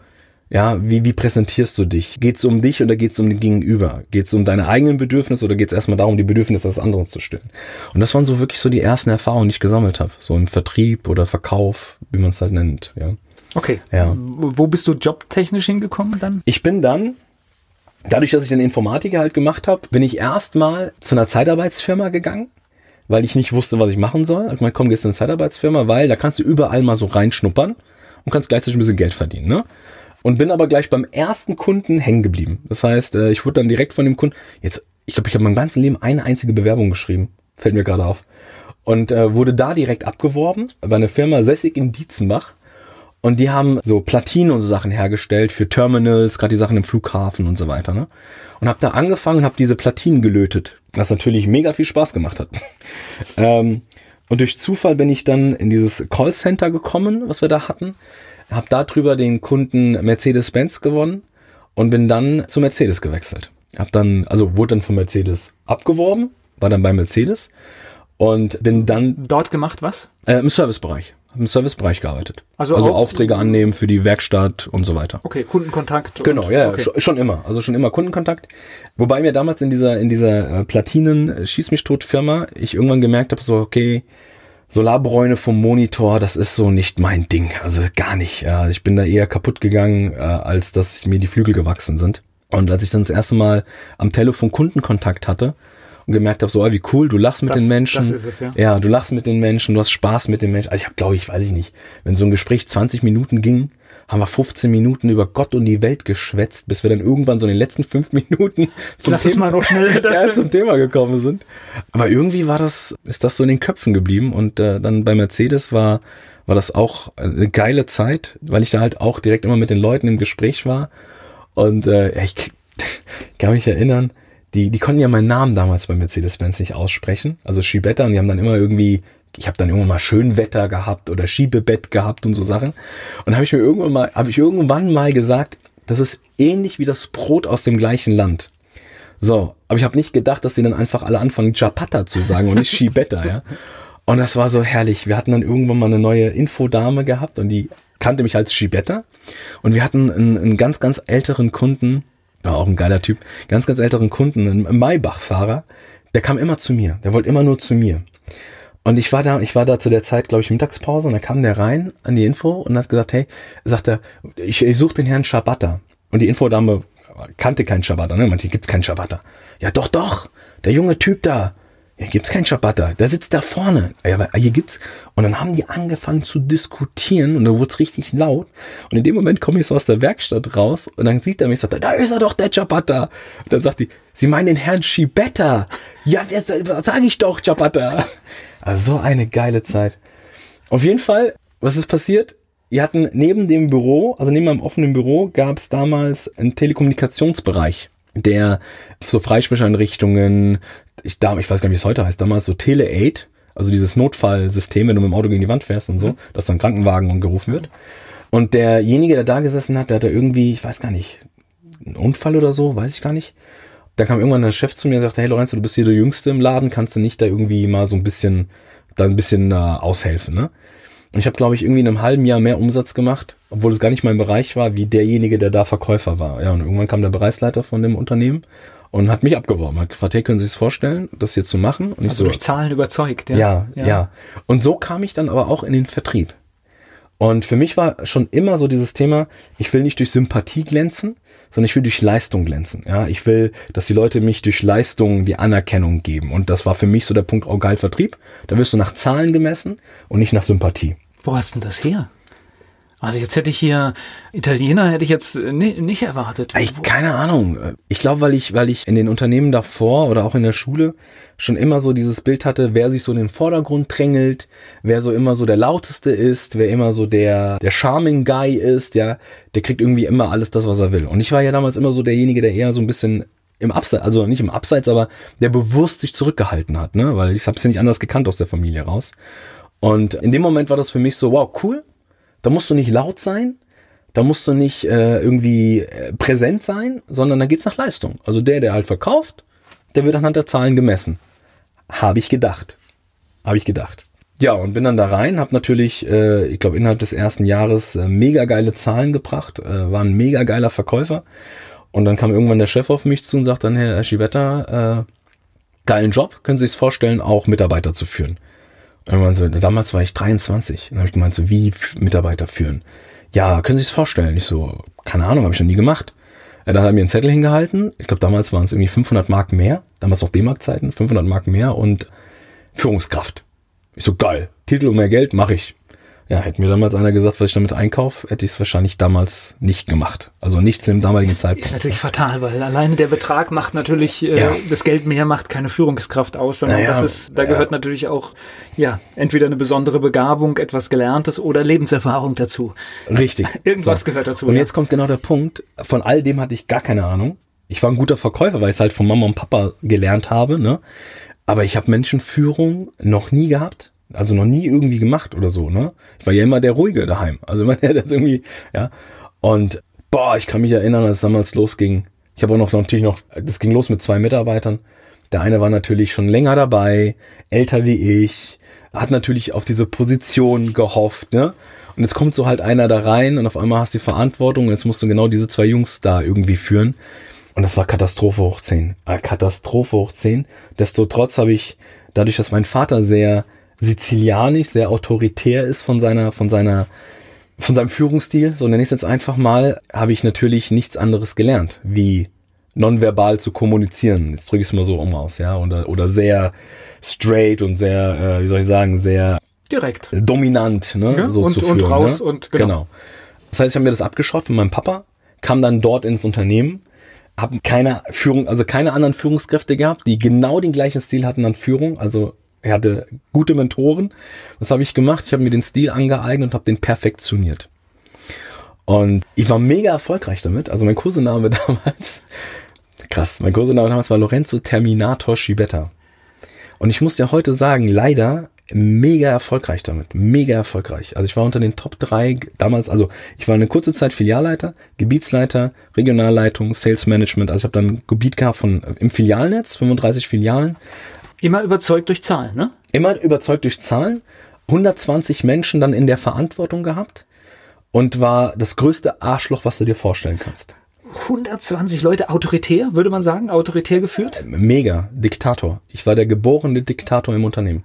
ja, wie, wie präsentierst du dich? Geht es um dich oder geht es um den Gegenüber? Geht es um deine eigenen Bedürfnisse oder geht es erstmal darum, die Bedürfnisse des anderen zu stillen? Und das waren so wirklich so die ersten Erfahrungen, die ich gesammelt habe. So im Vertrieb oder Verkauf, wie man es halt nennt, ja. Okay. Ja. Wo bist du jobtechnisch hingekommen dann? Ich bin dann, dadurch, dass ich den Informatiker halt gemacht habe, bin ich erstmal zu einer Zeitarbeitsfirma gegangen, weil ich nicht wusste, was ich machen soll. Ich meine, komm, gehst in eine Zeitarbeitsfirma, weil da kannst du überall mal so reinschnuppern und kannst gleichzeitig ein bisschen Geld verdienen, ne? Und bin aber gleich beim ersten Kunden hängen geblieben. Das heißt, äh, ich wurde dann direkt von dem Kunden, jetzt, ich glaube, ich habe mein ganzes Leben eine einzige Bewerbung geschrieben. Fällt mir gerade auf. Und äh, wurde da direkt abgeworben bei einer Firma Sessig in Dietzenbach. Und die haben so Platinen und so Sachen hergestellt für Terminals, gerade die Sachen im Flughafen und so weiter. Ne? Und habe da angefangen und habe diese Platinen gelötet, was natürlich mega viel Spaß gemacht hat. (laughs) ähm, und durch Zufall bin ich dann in dieses Callcenter gekommen, was wir da hatten habe darüber den Kunden Mercedes-Benz gewonnen und bin dann zu Mercedes gewechselt. Hab dann, also wurde dann von Mercedes abgeworben, war dann bei Mercedes und bin dann dort gemacht was? Äh, Im Servicebereich. Im Servicebereich gearbeitet. Also, also Aufträge annehmen für die Werkstatt und so weiter. Okay, Kundenkontakt. Genau, ja, okay. schon, immer. Also schon immer Kundenkontakt. Wobei mir damals in dieser, in dieser äh, Platinen Schieß mich tot Firma ich irgendwann gemerkt habe, so, okay, Solarbräune vom Monitor, das ist so nicht mein Ding. Also gar nicht. Ich bin da eher kaputt gegangen, äh, als dass mir die Flügel gewachsen sind. Und als ich dann das erste Mal am Telefon Kundenkontakt hatte und gemerkt habe, so, ah, wie cool, du lachst mit das, den Menschen. Das ist es, ja. ja, du lachst mit den Menschen, du hast Spaß mit den Menschen. Also ich habe, glaube ich, weiß ich nicht, wenn so ein Gespräch 20 Minuten ging, haben wir 15 Minuten über Gott und die Welt geschwätzt, bis wir dann irgendwann so in den letzten fünf Minuten (laughs) zum, Thema, schnell (laughs) ja, zum Thema gekommen sind. Aber irgendwie war das, ist das so in den Köpfen geblieben und äh, dann bei Mercedes war, war das auch eine geile Zeit, weil ich da halt auch direkt immer mit den Leuten im Gespräch war und äh, ich, ich kann (laughs) mich erinnern, die, die konnten ja meinen Namen damals bei Mercedes-Benz nicht aussprechen, also Schibetta und die haben dann immer irgendwie ich habe dann irgendwann mal Schönwetter gehabt oder Schiebebett gehabt und so Sachen. Und habe ich mir irgendwann mal, habe ich irgendwann mal gesagt, das ist ähnlich wie das Brot aus dem gleichen Land. So, aber ich habe nicht gedacht, dass sie dann einfach alle anfangen, Chapata zu sagen und nicht (laughs) Schibetta, ja. Und das war so herrlich. Wir hatten dann irgendwann mal eine neue Infodame gehabt und die kannte mich als Schibetta. Und wir hatten einen, einen ganz, ganz älteren Kunden, war auch ein geiler Typ, ganz, ganz älteren Kunden, einen Maybach-Fahrer, der kam immer zu mir. Der wollte immer nur zu mir. Und ich war da, ich war da zu der Zeit, glaube ich, Mittagspause und da kam der rein an die Info und hat gesagt, hey, sagt er, ich, ich suche den Herrn Schabatta. Und die Infodame kannte keinen Schabatta, ne? Manche gibt's keinen Schabatta. Ja, doch, doch, der junge Typ da. Ja, gibt's keinen Schabatta. Der sitzt da vorne. Aber hier gibt's. Und dann haben die angefangen zu diskutieren und da wurde richtig laut. Und in dem Moment komme ich so aus der Werkstatt raus und dann sieht er mich und sagt, da ist er doch, der Ciabatta. Und dann sagt die, Sie meinen den Herrn Schibetta? Ja, jetzt sage ich doch, Ciabatta. Also so eine geile Zeit. Auf jeden Fall, was ist passiert? Wir hatten neben dem Büro, also neben meinem offenen Büro, gab es damals einen Telekommunikationsbereich, der so Freisprechanrichtungen, ich, da, ich weiß gar nicht, wie es heute heißt, damals so Tele-Aid, also dieses Notfallsystem, wenn du mit dem Auto gegen die Wand fährst und so, mhm. dass dann Krankenwagen gerufen wird. Und derjenige, der da gesessen hat, der hatte irgendwie, ich weiß gar nicht, einen Unfall oder so, weiß ich gar nicht. Dann kam irgendwann der Chef zu mir und sagte, hey Lorenzo, du bist hier der Jüngste im Laden, kannst du nicht da irgendwie mal so ein bisschen, da ein bisschen äh, aushelfen, ne? Und ich habe, glaube ich, irgendwie in einem halben Jahr mehr Umsatz gemacht, obwohl es gar nicht mein Bereich war, wie derjenige, der da Verkäufer war. Ja, und irgendwann kam der Bereichsleiter von dem Unternehmen und hat mich abgeworben, hat gefragt, hey, können Sie sich vorstellen, das hier zu machen? Und also ich so, durch Zahlen überzeugt, ja. ja. Ja, ja. Und so kam ich dann aber auch in den Vertrieb. Und für mich war schon immer so dieses Thema, ich will nicht durch Sympathie glänzen, sondern ich will durch Leistung glänzen. Ja, ich will, dass die Leute mich durch Leistung die Anerkennung geben. Und das war für mich so der Punkt, oh geil, Vertrieb. Da wirst du nach Zahlen gemessen und nicht nach Sympathie. Wo hast denn das her? Also jetzt hätte ich hier Italiener hätte ich jetzt nicht erwartet. Ich, keine Ahnung. Ich glaube, weil ich, weil ich in den Unternehmen davor oder auch in der Schule schon immer so dieses Bild hatte, wer sich so in den Vordergrund drängelt, wer so immer so der lauteste ist, wer immer so der der charming Guy ist, ja, der kriegt irgendwie immer alles das, was er will. Und ich war ja damals immer so derjenige, der eher so ein bisschen im Abseits, also nicht im Abseits, aber der bewusst sich zurückgehalten hat, ne? Weil ich habe es ja nicht anders gekannt aus der Familie raus. Und in dem Moment war das für mich so, wow, cool. Da musst du nicht laut sein, da musst du nicht äh, irgendwie äh, präsent sein, sondern da geht's nach Leistung. Also der, der halt verkauft, der wird anhand der Zahlen gemessen. Habe ich gedacht. Habe ich gedacht. Ja, und bin dann da rein, habe natürlich, äh, ich glaube, innerhalb des ersten Jahres äh, mega geile Zahlen gebracht, äh, war ein mega geiler Verkäufer. Und dann kam irgendwann der Chef auf mich zu und sagt dann, Herr Schivetta, äh, geilen Job, können Sie sich vorstellen, auch Mitarbeiter zu führen? Und so, damals war ich 23. Dann habe ich gemeint, so wie Mitarbeiter führen. Ja, können Sie sich vorstellen? Ich so, keine Ahnung, habe ich noch nie gemacht. Ja, dann hat er mir einen Zettel hingehalten. Ich glaube, damals waren es irgendwie 500 Mark mehr. Damals noch D-Mark-Zeiten. 500 Mark mehr und Führungskraft. Ich so, geil. Titel und mehr Geld mache ich. Ja, hätte mir damals einer gesagt, was ich damit einkaufe, hätte ich es wahrscheinlich damals nicht gemacht. Also nichts im damaligen ist, Zeitpunkt. Ist natürlich fatal, weil alleine der Betrag macht natürlich, äh, ja. das Geld mehr macht keine Führungskraft aus, sondern naja, das ist, da ja. gehört natürlich auch, ja, entweder eine besondere Begabung, etwas Gelerntes oder Lebenserfahrung dazu. Richtig. (laughs) Irgendwas so. gehört dazu. Und ja. jetzt kommt genau der Punkt, von all dem hatte ich gar keine Ahnung. Ich war ein guter Verkäufer, weil ich es halt von Mama und Papa gelernt habe, ne? Aber ich habe Menschenführung noch nie gehabt also noch nie irgendwie gemacht oder so, ne? Ich war ja immer der Ruhige daheim. Also immer der, (laughs) der irgendwie, ja. Und boah, ich kann mich erinnern, als es damals losging. Ich habe auch noch natürlich noch, das ging los mit zwei Mitarbeitern. Der eine war natürlich schon länger dabei, älter wie ich, hat natürlich auf diese Position gehofft, ne? Und jetzt kommt so halt einer da rein und auf einmal hast du die Verantwortung und jetzt musst du genau diese zwei Jungs da irgendwie führen. Und das war Katastrophe hoch 10. Äh, Katastrophe hoch 10. Desto trotz habe ich, dadurch, dass mein Vater sehr sizilianisch, sehr autoritär ist von seiner, von seiner, von seinem Führungsstil, so nenne ich es jetzt einfach mal, habe ich natürlich nichts anderes gelernt, wie nonverbal zu kommunizieren. Jetzt drücke ich es mal so um aus, ja, oder, oder sehr straight und sehr, äh, wie soll ich sagen, sehr direkt, dominant, ne, ja, so und, zu führen. Und raus ne? und genau. genau. Das heißt, ich habe mir das abgeschraubt von meinem Papa, kam dann dort ins Unternehmen, habe keine Führung, also keine anderen Führungskräfte gehabt, die genau den gleichen Stil hatten an Führung, also er hatte gute Mentoren. Was habe ich gemacht? Ich habe mir den Stil angeeignet und habe den perfektioniert. Und ich war mega erfolgreich damit. Also mein Kursename (laughs) damals, krass, mein Kursename damals war Lorenzo Terminator Schibetta. Und ich muss ja heute sagen, leider mega erfolgreich damit. Mega erfolgreich. Also ich war unter den Top 3 damals, also ich war eine kurze Zeit Filialleiter, Gebietsleiter, Regionalleitung, Sales Management. Also ich habe dann ein Gebiet gehabt von im Filialnetz, 35 Filialen, Immer überzeugt durch Zahlen, ne? Immer überzeugt durch Zahlen. 120 Menschen dann in der Verantwortung gehabt und war das größte Arschloch, was du dir vorstellen kannst. 120 Leute autoritär, würde man sagen, autoritär geführt? Äh, mega, Diktator. Ich war der geborene Diktator im Unternehmen.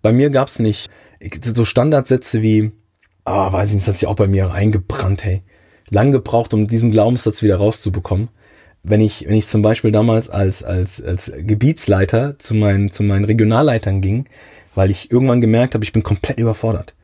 Bei mir gab es nicht so Standardsätze wie, ah, oh, weiß ich nicht, das hat sich auch bei mir eingebrannt, hey. Lang gebraucht, um diesen Glaubenssatz wieder rauszubekommen wenn ich, wenn ich zum Beispiel damals als, als, als Gebietsleiter zu meinen, zu meinen Regionalleitern ging, weil ich irgendwann gemerkt habe, ich bin komplett überfordert.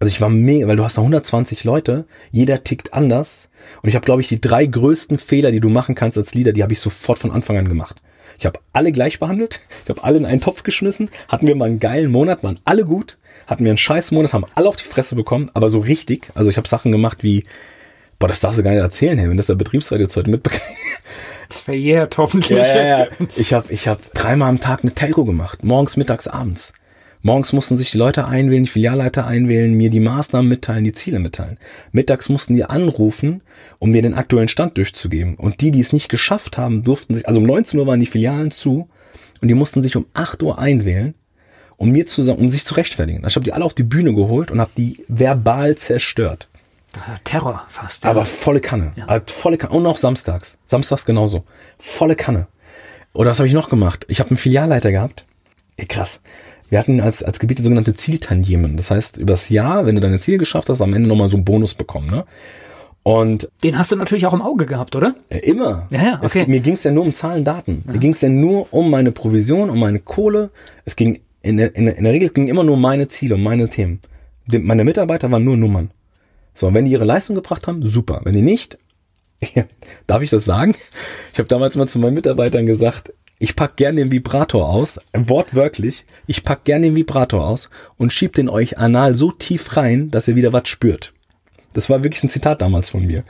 Also ich war mega, weil du hast da 120 Leute, jeder tickt anders. Und ich habe, glaube ich, die drei größten Fehler, die du machen kannst als Leader, die habe ich sofort von Anfang an gemacht. Ich habe alle gleich behandelt, ich habe alle in einen Topf geschmissen, hatten wir mal einen geilen Monat, waren alle gut, hatten wir einen scheiß Monat, haben alle auf die Fresse bekommen, aber so richtig. Also ich habe Sachen gemacht wie, boah, das darfst du gar nicht erzählen, hey, wenn das der Betriebsrat jetzt heute mitbekommt. Das verjährt hoffentlich. Ja, ja, ja. Ich habe ich hab dreimal am Tag eine Telco gemacht. Morgens, mittags, abends. Morgens mussten sich die Leute einwählen, die Filialleiter einwählen, mir die Maßnahmen mitteilen, die Ziele mitteilen. Mittags mussten die anrufen, um mir den aktuellen Stand durchzugeben. Und die, die es nicht geschafft haben, durften sich, also um 19 Uhr waren die Filialen zu und die mussten sich um 8 Uhr einwählen, um mir zu um sich zu rechtfertigen. Ich habe die alle auf die Bühne geholt und habe die verbal zerstört. Terror fast. Ja. Aber volle Kanne. Ja. Also volle Kanne. Und auch samstags. Samstags genauso. Volle Kanne. Oder was habe ich noch gemacht? Ich habe einen Filialleiter gehabt. Ey, krass. Wir hatten als, als Gebiet sogenannte Zieltantiemen. Das heißt, übers Jahr, wenn du deine Ziele geschafft hast, am Ende nochmal so einen Bonus bekommen. Ne? Und den hast du natürlich auch im Auge gehabt, oder? Ja, immer. Ja, ja, okay. Es, mir ging es ja nur um Zahlen, Daten. Ja. Mir ging es ja nur um meine Provision, um meine Kohle. Es ging in der, in der, in der Regel ging immer nur um meine Ziele, um meine Themen. Meine Mitarbeiter waren nur Nummern. So, wenn die ihre Leistung gebracht haben, super. Wenn die nicht, (laughs) darf ich das sagen? Ich habe damals mal zu meinen Mitarbeitern gesagt, ich pack gern den Vibrator aus, wortwörtlich, ich pack gern den Vibrator aus und schieb den euch anal so tief rein, dass ihr wieder was spürt. Das war wirklich ein Zitat damals von mir.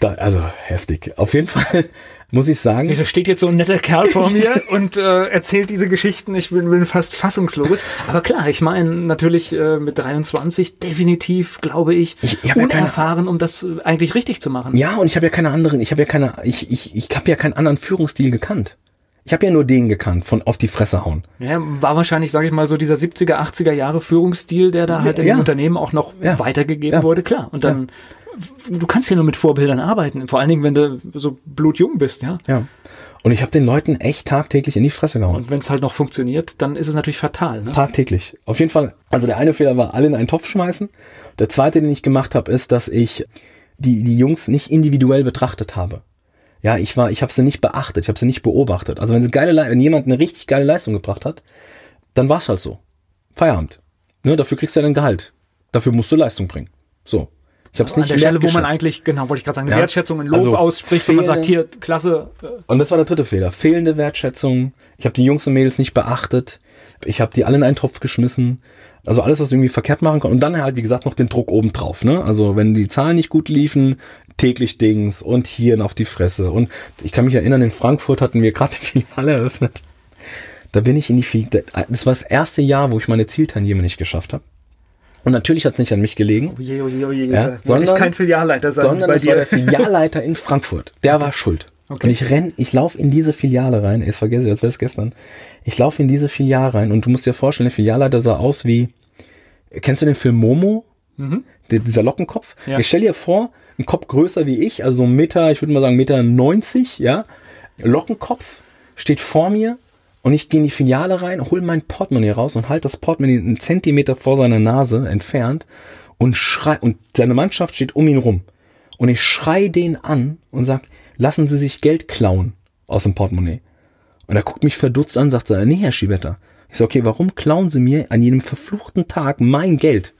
Da, also heftig. Auf jeden Fall (laughs) muss ich sagen. Ja, da steht jetzt so ein netter Kerl vor (laughs) mir und äh, erzählt diese Geschichten. Ich bin, bin fast fassungslos. Aber klar, ich meine natürlich äh, mit 23 definitiv, glaube ich, Ich- ich ja unerfahren, keine- um das eigentlich richtig zu machen. Ja, und ich habe ja keine anderen, ich habe ja keine, ich, ich, ich habe ja keinen anderen Führungsstil gekannt. Ich habe ja nur den gekannt, von auf die Fresse hauen. Ja, war wahrscheinlich, sage ich mal, so dieser 70er, 80er Jahre Führungsstil, der da halt in Ja. dem Unternehmen auch noch Ja. weitergegeben Ja. wurde, klar. Und dann, du kannst ja nur mit Vorbildern arbeiten, vor allen Dingen, wenn du so blutjung bist, ja. Ja. Und ich habe den Leuten echt tagtäglich in die Fresse gehauen. Und wenn es halt noch funktioniert, dann ist es natürlich fatal. Ne? Tagtäglich. Auf jeden Fall. Also der eine Fehler war, alle in einen Topf schmeißen. Der zweite, den ich gemacht habe, ist, dass ich die, die Jungs nicht individuell betrachtet habe. Ja, ich war, ich habe sie nicht beachtet, ich habe sie nicht beobachtet. Also wenn sie geile, Le- wenn jemand eine richtig geile Leistung gebracht hat, dann war's halt so. Feierabend. Ne, dafür kriegst du ja dein Gehalt. Dafür musst du Leistung bringen. So. Ich habe es An nicht der Stelle, wo man eigentlich, genau, wollte ich gerade sagen, eine Ja. Wertschätzung, ein Lob Also ausspricht, wenn man sagt, fehlende- hier, klasse, äh, Und das war der dritte Fehler. Fehlende Wertschätzung. Ich habe die Jungs und Mädels nicht beachtet. Ich habe die alle in einen Topf geschmissen. Also alles, was irgendwie verkehrt machen kann. Und dann halt, wie gesagt, noch den Druck oben drauf. Ne? Also wenn die Zahlen nicht gut liefen, täglich Dings und hier auf die Fresse. Und ich kann mich erinnern, in Frankfurt hatten wir gerade (laughs) die Filiale eröffnet. Da bin ich in die Filiale. Das war das erste Jahr, wo ich meine Zieltanjeme nicht geschafft habe. Und natürlich hat es nicht an mich gelegen. oje, oje, oje, Ja, da wollte ich sondern- kein Filialleiter sein sondern es war der Filialleiter in Frankfurt. Der war schuld. Okay. Und ich renn, ich laufe in diese Filiale rein. Jetzt vergesse ich, als wäre es gestern. Ich laufe in diese Filiale rein und du musst dir vorstellen, der Filialleiter sah aus wie. Kennst du den Film Momo? Der, dieser Lockenkopf. Mhm. Ja. Ich stell dir vor, ein Kopf größer wie ich, also Meter, ich würde mal sagen Meter 90, ja. Lockenkopf steht vor mir und ich gehe in die Filiale rein, hol mein Portemonnaie raus und halt das Portemonnaie einen Zentimeter vor seiner Nase entfernt und schrei und seine Mannschaft steht um ihn rum. Und ich schrei den an und sag, lassen Sie sich Geld klauen aus dem Portemonnaie. Und er guckt mich verdutzt an sagt, nee, Herr Schibetter. Ich so, okay, warum klauen Sie mir an jedem verfluchten Tag mein Geld?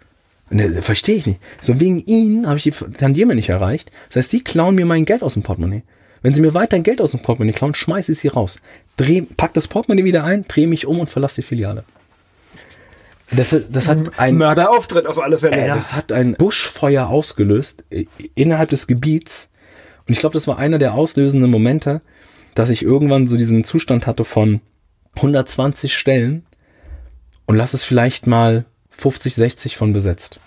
Und er, verstehe ich nicht. So wegen Ihnen habe ich die Tandieme nicht erreicht. Das heißt, Sie klauen mir mein Geld aus dem Portemonnaie. Wenn Sie mir weiter Geld aus dem Portemonnaie klauen, schmeiße ich Sie raus. Dreh, pack das Portemonnaie wieder ein, drehe mich um und verlasse die Filiale. Das, das hat ein, Mörderauftritt auf alle Fälle. äh, ja. das hat ein Buschfeuer ausgelöst äh, innerhalb des Gebiets. Und ich glaube, das war einer der auslösenden Momente, dass ich irgendwann so diesen Zustand hatte von 120 Stellen und lass es vielleicht mal 50, 60 von besetzt.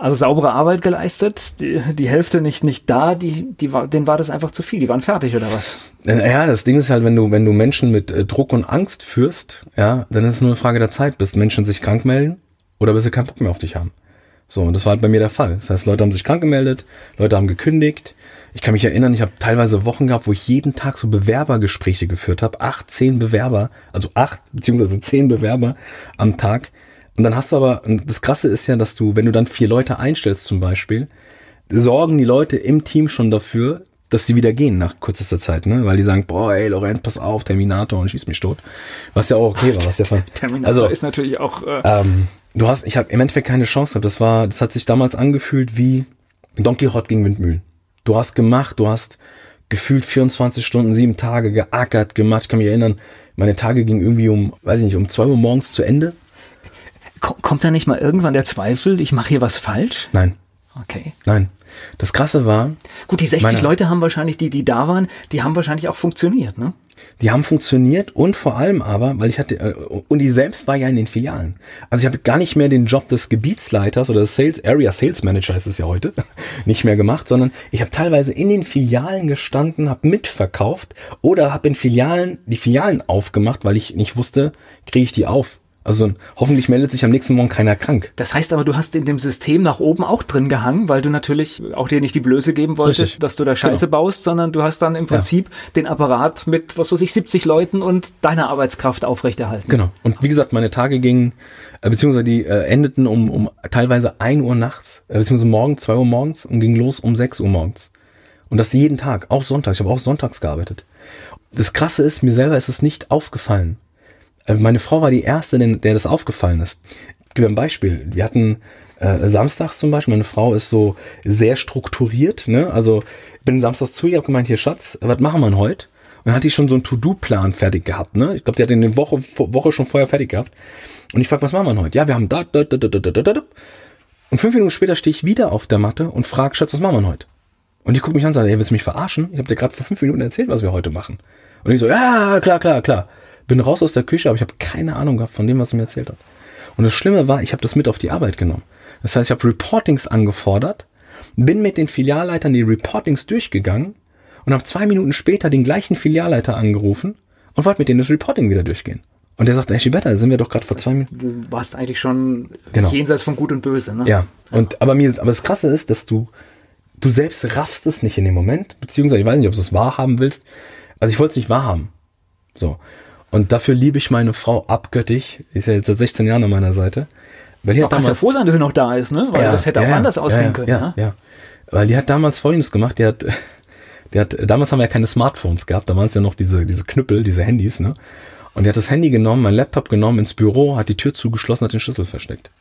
Also saubere Arbeit geleistet, die, die Hälfte nicht, nicht da, die, die war, denen war das einfach zu viel, die waren fertig oder was? Ja, das Ding ist halt, wenn du, wenn du Menschen mit äh, Druck und Angst führst, ja, dann ist es nur eine Frage der Zeit, bis Menschen sich krank melden oder bis sie keinen Bock mehr auf dich haben. So, und das war halt bei mir der Fall. Das heißt, Leute haben sich krank gemeldet, Leute haben gekündigt. Ich kann mich erinnern, ich habe teilweise Wochen gehabt, wo ich jeden Tag so Bewerbergespräche geführt habe. Acht, zehn Bewerber, also acht beziehungsweise zehn Bewerber am Tag. Und dann hast du aber, das Krasse ist ja, dass du, wenn du dann vier Leute einstellst zum Beispiel, sorgen die Leute im Team schon dafür, dass sie wieder gehen nach kürzester Zeit, ne? Weil die sagen, boah, ey, Laurent, pass auf, Terminator und schieß mich tot. Was ja auch okay war, was ja von, (laughs) Terminator also, ist natürlich auch, äh, ähm, du hast, ich habe im Endeffekt keine Chance gehabt. Das war, das hat sich damals angefühlt wie Don Quixote gegen Windmühlen. Du hast gemacht, du hast gefühlt 24 Stunden, sieben Tage geackert, gemacht. Ich kann mich erinnern, meine Tage gingen irgendwie um, weiß ich nicht, um zwei Uhr morgens zu Ende. Ko- kommt da nicht mal irgendwann der Zweifel, ich mache hier was falsch? Nein, Okay. nein. Das Krasse war, Gut, die 60 Meine- Leute haben wahrscheinlich, die, die da waren, die haben wahrscheinlich auch funktioniert, ne? Die haben funktioniert und vor allem aber, weil ich hatte, äh, und die selbst war ja in den Filialen. Also ich habe gar nicht mehr den Job des Gebietsleiters oder des Sales Area Sales Manager ist es ja heute, (laughs) nicht mehr gemacht, sondern ich habe teilweise in den Filialen gestanden, habe mitverkauft oder habe in Filialen die Filialen aufgemacht, weil ich nicht wusste, kriege ich die auf. Also hoffentlich meldet sich am nächsten Morgen keiner krank. Das heißt aber, du hast in dem System nach oben auch drin gehangen, weil du natürlich auch dir nicht die Blöße geben wolltest, Richtig. dass du da Scheiße baust, sondern du hast dann im Prinzip den Apparat mit, was weiß ich, 70 Leuten und deiner Arbeitskraft aufrechterhalten. Genau. Und wie gesagt, meine Tage gingen, äh, beziehungsweise die äh, endeten um, um teilweise 1 Uhr nachts, äh, beziehungsweise morgen 2 Uhr morgens und ging los um 6 Uhr morgens. Und das jeden Tag, auch sonntags. Ich habe auch sonntags gearbeitet. Das Krasse ist, mir selber ist es nicht aufgefallen. Äh, Meine Frau war die Erste, der, der das aufgefallen ist. Ich gebe ein Beispiel. Wir hatten äh, samstags zum Beispiel, meine Frau ist so sehr strukturiert. Ne? Also bin samstags zu ihr, habe gemeint, hier Schatz, was machen wir heute? Und dann hatte ich schon so einen To-Do-Plan fertig gehabt. Ne? Ich glaube, die hat den eine Woche, Woche schon vorher fertig gehabt. Und ich frage, was machen wir heute? Ja, wir haben da, da, da, da, da, da, da. Und fünf Minuten später stehe ich wieder auf der Matte und frage, Schatz, was machen wir heute? Und die guckt mich an und sagt, ey, willst du mich verarschen? Ich habe dir gerade vor fünf Minuten erzählt, was wir heute machen. Und ich so, ja, klar, klar, klar. Bin raus aus der Küche, aber ich habe keine Ahnung gehabt von dem, was sie mir erzählt hat. Und das Schlimme war, ich habe das mit auf die Arbeit genommen. Das heißt, ich habe Reportings angefordert, bin mit den Filialleitern die Reportings durchgegangen und habe zwei Minuten später den gleichen Filialleiter angerufen und wollte mit denen das Reporting wieder durchgehen. Und der sagt, hey Schibetta, sind wir doch gerade vor zwei Minuten. Du warst eigentlich schon Genau. jenseits von Gut und Böse, ne? Ja. Und aber mir, aber das Krasse ist, dass du, du selbst raffst es nicht in dem Moment, beziehungsweise ich weiß nicht, ob du es wahrhaben willst. Also ich wollte es nicht wahrhaben. So. Und dafür liebe ich meine Frau abgöttig. Die ist ja jetzt seit 16 Jahren an meiner Seite. Weil die hat kannst ja damals- froh sein, dass sie noch da ist, ne? Weil Ja, das hätte auch ja, anders aussehen können, ja, ja? ja. Weil die hat damals Folgendes gemacht. Die hat, (laughs) die hat, damals haben wir ja keine Smartphones gehabt. Da waren es ja noch diese, diese Knüppel, diese Handys, ne? Und die hat das Handy genommen, mein Laptop genommen, ins Büro, hat die Tür zugeschlossen, hat den Schlüssel versteckt.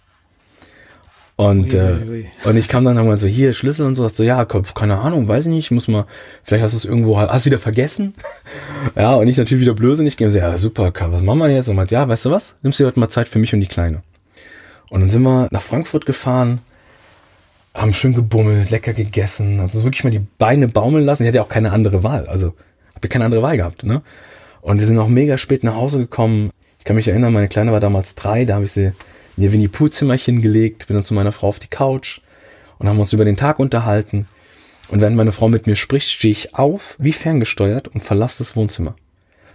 Und, Ui, äh, ui, ui. und ich kam dann irgendwann so, hier, Schlüssel und so, so, ja, keine Ahnung, weiß ich nicht, muss mal, vielleicht hast du es irgendwo, hast du wieder vergessen? (laughs) ja, und ich natürlich wieder blödsinnig, gehen so, ja, super, was machen wir jetzt? Und meint, ja, weißt du was? Nimmst du heute mal Zeit für mich und die Kleine. Und dann sind wir nach Frankfurt gefahren, haben schön gebummelt, lecker gegessen, also wirklich mal die Beine baumeln lassen. Ich hatte ja auch keine andere Wahl, also habe ja keine andere Wahl gehabt, ne? Und wir sind auch mega spät nach Hause gekommen. Ich kann mich erinnern, meine Kleine war damals drei, da habe ich sie in ihr Winnie-Pooh-Zimmerchen gelegt, bin dann zu meiner Frau auf die Couch und haben uns über den Tag unterhalten. Und wenn meine Frau mit mir spricht, stehe ich auf, wie ferngesteuert und verlasse das Wohnzimmer.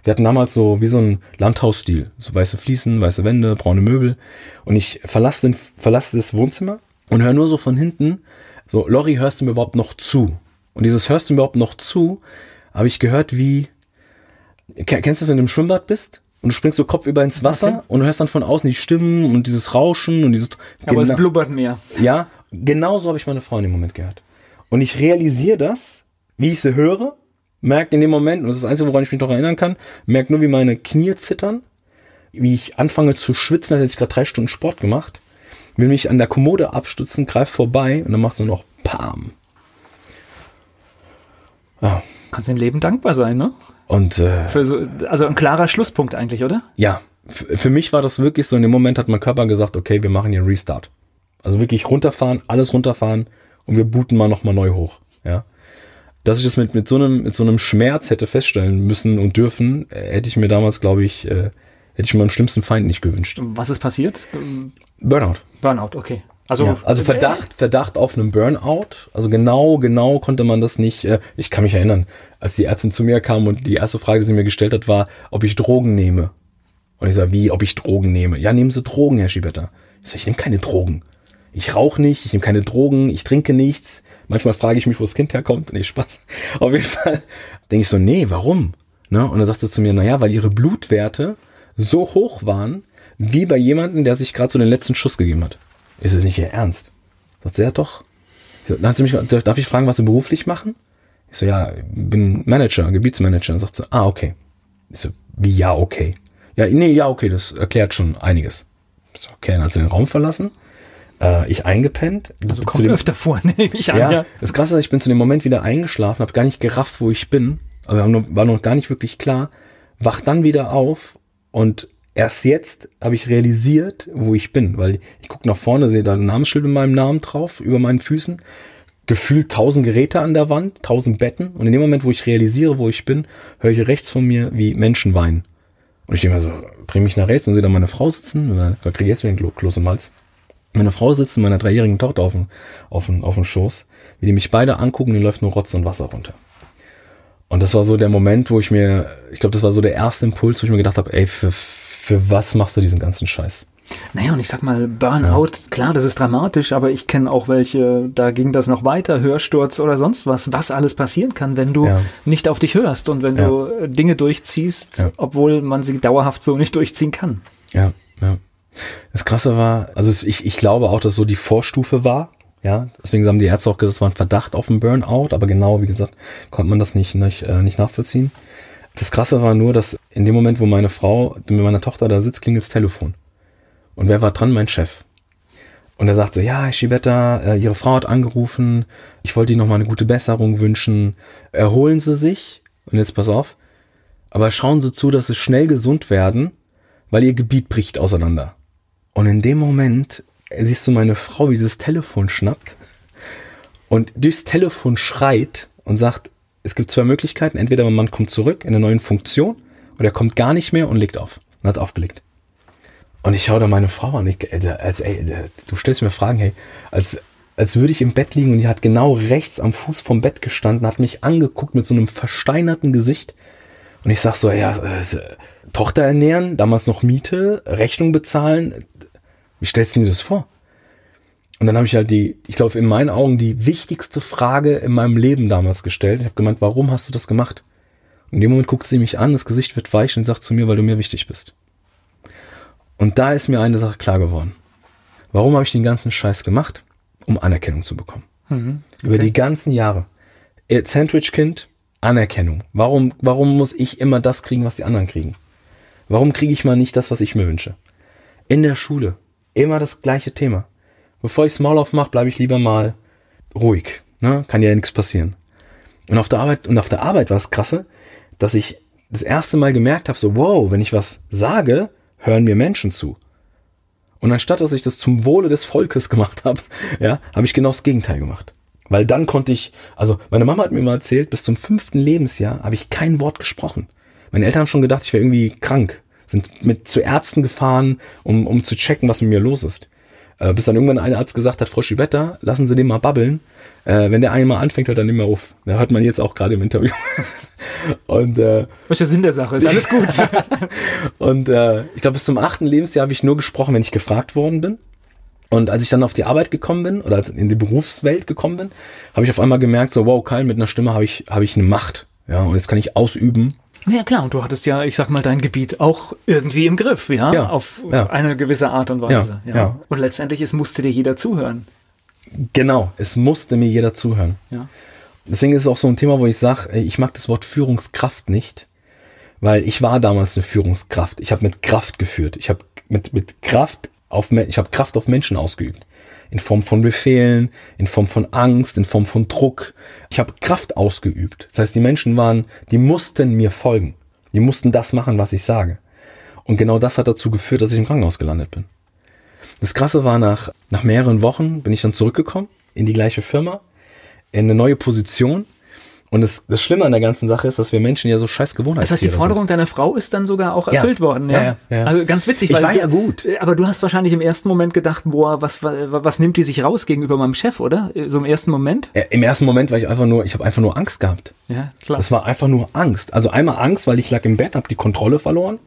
Wir hatten damals so wie so ein Landhausstil, so weiße Fliesen, weiße Wände, braune Möbel. Und ich verlasse, den, verlasse das Wohnzimmer und höre nur so von hinten, so, Lori, hörst du mir überhaupt noch zu? Und dieses hörst du mir überhaupt noch zu, habe ich gehört wie, Ken- kennst du das, wenn du im Schwimmbad bist? Und du springst so kopfüber ins Wasser Okay. und du hörst dann von außen die Stimmen und dieses Rauschen und dieses. Aber es blubbert mehr. ja, genau so habe ich meine Frau in dem Moment gehört. Und ich realisiere das, wie ich sie höre, merke in dem Moment, und das ist das Einzige, woran ich mich noch erinnern kann, merke nur, wie meine Knie zittern, wie ich anfange zu schwitzen, als hätte ich gerade drei Stunden Sport gemacht, will mich an der Kommode abstützen, greife vorbei und dann macht so noch Pam. Ja, Kannst dem Leben dankbar sein, ne? Und äh, so, also ein klarer Schlusspunkt eigentlich, oder? ja, für mich war das wirklich so, in dem Moment hat mein Körper gesagt, okay, wir machen hier einen Restart. Also wirklich runterfahren, alles runterfahren und wir booten mal nochmal neu hoch. Ja. Dass ich das mit, mit, so einem, mit so einem Schmerz hätte feststellen müssen und dürfen, äh, hätte ich mir damals, glaube ich, äh, hätte ich mir meinem schlimmsten Feind nicht gewünscht. Was ist passiert? Burnout. Burnout, okay. Also, Ja, also Verdacht, Verdacht auf einen Burnout. Also genau, genau konnte man das nicht. Äh, ich kann mich erinnern, als die Ärztin zu mir kam und die erste Frage, die sie mir gestellt hat, war, ob ich Drogen nehme. Und ich sage, wie, ob ich Drogen nehme? Ja, nehmen Sie Drogen, Herr Schiebetter. Ich sage, ich nehme keine Drogen. Ich rauche nicht, ich nehme keine Drogen, ich trinke nichts. Manchmal frage ich mich, wo das Kind herkommt. Nee, Spaß. (laughs) Auf jeden Fall denke ich so, nee, warum? Ne? Und dann sagt sie zu mir, naja, weil ihre Blutwerte so hoch waren, wie bei jemandem, der sich gerade so den letzten Schuss gegeben hat. Ist es nicht Ihr Ernst? Sagt sie, ja doch. Dann hat sie mich, gefragt, darf ich fragen, was Sie beruflich machen? Ich so, ja, bin Manager, Gebietsmanager. Dann sagt sie, ah, okay. Ich so, wie ja, okay. Ja, nee, ja, okay, das erklärt schon einiges. Ich so, okay, dann hat sie den Raum verlassen. Äh, ich eingepennt. also kommt dem- öfter vor, (laughs) nehme ich an. ja, Ja. das Krasse ist, ich bin zu dem Moment wieder eingeschlafen, habe gar nicht gerafft, wo ich bin. Noch- war noch gar nicht wirklich klar. Wach dann wieder auf und erst jetzt habe ich realisiert, wo ich bin. Weil ich gucke nach vorne, sehe da ein Namensschild mit meinem Namen drauf, über meinen Füßen. Gefühlt tausend Geräte an der Wand, tausend Betten. Und in dem Moment, wo ich realisiere, wo ich bin, höre ich rechts von mir, wie Menschen weinen. Und ich denke mir so, drehe mich nach rechts und sehe da meine Frau sitzen. Da kriege ich jetzt wieder einen Klo- Kloß im Hals. Meine Frau sitzt mit meiner dreijährigen Tochter auf dem, auf dem, auf dem Schoß, wie die mich beide angucken, die läuft nur Rotz und Wasser runter. Und das war so der Moment, wo ich mir, ich glaube, das war so der erste Impuls, wo ich mir gedacht habe, ey, für, für was machst du diesen ganzen Scheiß? Naja, und ich sag mal, Burnout, klar, das ist dramatisch, aber ich kenne auch welche, da ging das noch weiter, Hörsturz oder sonst was, was alles passieren kann, wenn du Ja. nicht auf dich hörst und wenn Ja. du Dinge durchziehst, Ja. obwohl man sie dauerhaft so nicht durchziehen kann. Ja, ja. Das Krasse war, also ich, ich glaube auch, dass so die Vorstufe war. Ja, deswegen haben die Ärzte auch gesagt, es war ein Verdacht auf einen Burnout, aber genau, wie gesagt, konnte man das nicht, nicht, äh, nicht nachvollziehen. Das Krasse war nur, dass in dem Moment, wo meine Frau mit meiner Tochter da sitzt, klingelt das Telefon. Und wer war dran? Mein Chef. Und er sagt so, ja, Schibetta, äh, Ihre Frau hat angerufen, ich wollte Ihnen noch mal eine gute Besserung wünschen. Erholen Sie sich, und jetzt pass auf, aber schauen Sie zu, dass Sie schnell gesund werden, weil Ihr Gebiet bricht auseinander. Und in dem Moment siehst du meine Frau, wie sie das Telefon schnappt und durchs Telefon schreit und sagt, es gibt zwei Möglichkeiten. Entweder man kommt zurück in einer neuen Funktion oder er kommt gar nicht mehr und legt auf. Und hat aufgelegt. Und ich schaue da meine Frau an. Ich, äh, als, ey, du stellst mir Fragen, hey, als, als würde ich im Bett liegen und die hat genau rechts am Fuß vom Bett gestanden, hat mich angeguckt mit so einem versteinerten Gesicht. Und ich sag so, ja, äh, Tochter ernähren, damals noch Miete, Rechnung bezahlen. Wie stellst du dir das vor? Und dann habe ich halt die, ich glaube, in meinen Augen die wichtigste Frage in meinem Leben damals gestellt. Ich habe gemeint, warum hast du das gemacht? Und in dem Moment guckt sie mich an, das Gesicht wird weich und sagt zu mir, weil du mir wichtig bist. Und da ist mir eine Sache klar geworden. Warum habe ich den ganzen Scheiß gemacht? Um Anerkennung zu bekommen. Mhm, okay. Über die ganzen Jahre. Sandwich-Kind, Anerkennung. Warum, warum muss ich immer das kriegen, was die anderen kriegen? Warum kriege ich mal nicht das, was ich mir wünsche? In der Schule. Immer das gleiche Thema. Bevor ich Maul aufmache, bleibe ich lieber mal ruhig. Ne? Kann ja nichts passieren. Und auf der Arbeit, und auf der Arbeit war es krasse, dass ich das erste Mal gemerkt habe, so, wow, wenn ich was sage, hören mir Menschen zu. Und anstatt dass ich das zum Wohle des Volkes gemacht habe, (laughs) ja, habe ich genau das Gegenteil gemacht. Weil dann konnte ich, also meine Mama hat mir mal erzählt, bis zum fünften Lebensjahr habe ich kein Wort gesprochen. Meine Eltern haben schon gedacht, ich wäre irgendwie krank, sind mit zu Ärzten gefahren, um, um zu checken, was mit mir los ist. Äh, bis dann irgendwann ein Arzt gesagt hat, Frau Schibetta, lassen Sie den mal babbeln. Äh, wenn der einmal anfängt, hört er nicht mehr auf. Da hört man jetzt auch gerade im Interview. (laughs) und äh, Was ist der Sinn der Sache? Ist alles gut. (laughs) und äh, ich glaube, bis zum achten Lebensjahr habe ich nur gesprochen, wenn ich gefragt worden bin. Und als ich dann auf die Arbeit gekommen bin oder in die Berufswelt gekommen bin, habe ich auf einmal gemerkt, so wow, Kyle, mit einer Stimme habe ich, habe ich eine Macht. Ja, und jetzt kann ich ausüben, ja klar, und du hattest ja, ich sag mal, dein Gebiet auch irgendwie im Griff, ja, ja auf ja. eine gewisse Art und Weise. Ja, ja. Und letztendlich, es musste dir jeder zuhören. Genau, es musste mir jeder zuhören. Ja. Deswegen ist es auch so ein Thema, wo ich sage, ich mag das Wort Führungskraft nicht, weil ich war damals eine Führungskraft. Ich habe mit Kraft geführt. Ich habe mit, mit Kraft auf, ich habe Kraft auf Menschen ausgeübt in Form von Befehlen, in Form von Angst, in Form von Druck. Ich habe Kraft ausgeübt. Das heißt, die Menschen waren, die mussten mir folgen. Die mussten das machen, was ich sage. Und genau das hat dazu geführt, dass ich im Krankenhaus gelandet bin. Das Krasse war, nach, nach mehreren Wochen bin ich dann zurückgekommen in die gleiche Firma, in eine neue Position und das, das Schlimme an der ganzen Sache ist, dass wir Menschen ja so scheiß Gewohnheiten Das heißt, die Forderung sind. deiner Frau ist dann sogar auch erfüllt ja. worden. Ja? Ja, ja, Also ganz witzig. Ich weil war ja gut. Aber du hast wahrscheinlich im ersten Moment gedacht, boah, was, was, was nimmt die sich raus gegenüber meinem Chef, oder? So im ersten Moment? Ja, Im ersten Moment war ich einfach nur, ich habe einfach nur Angst gehabt. Ja, klar. Das war einfach nur Angst. Also einmal Angst, weil ich lag im Bett, habe die Kontrolle verloren.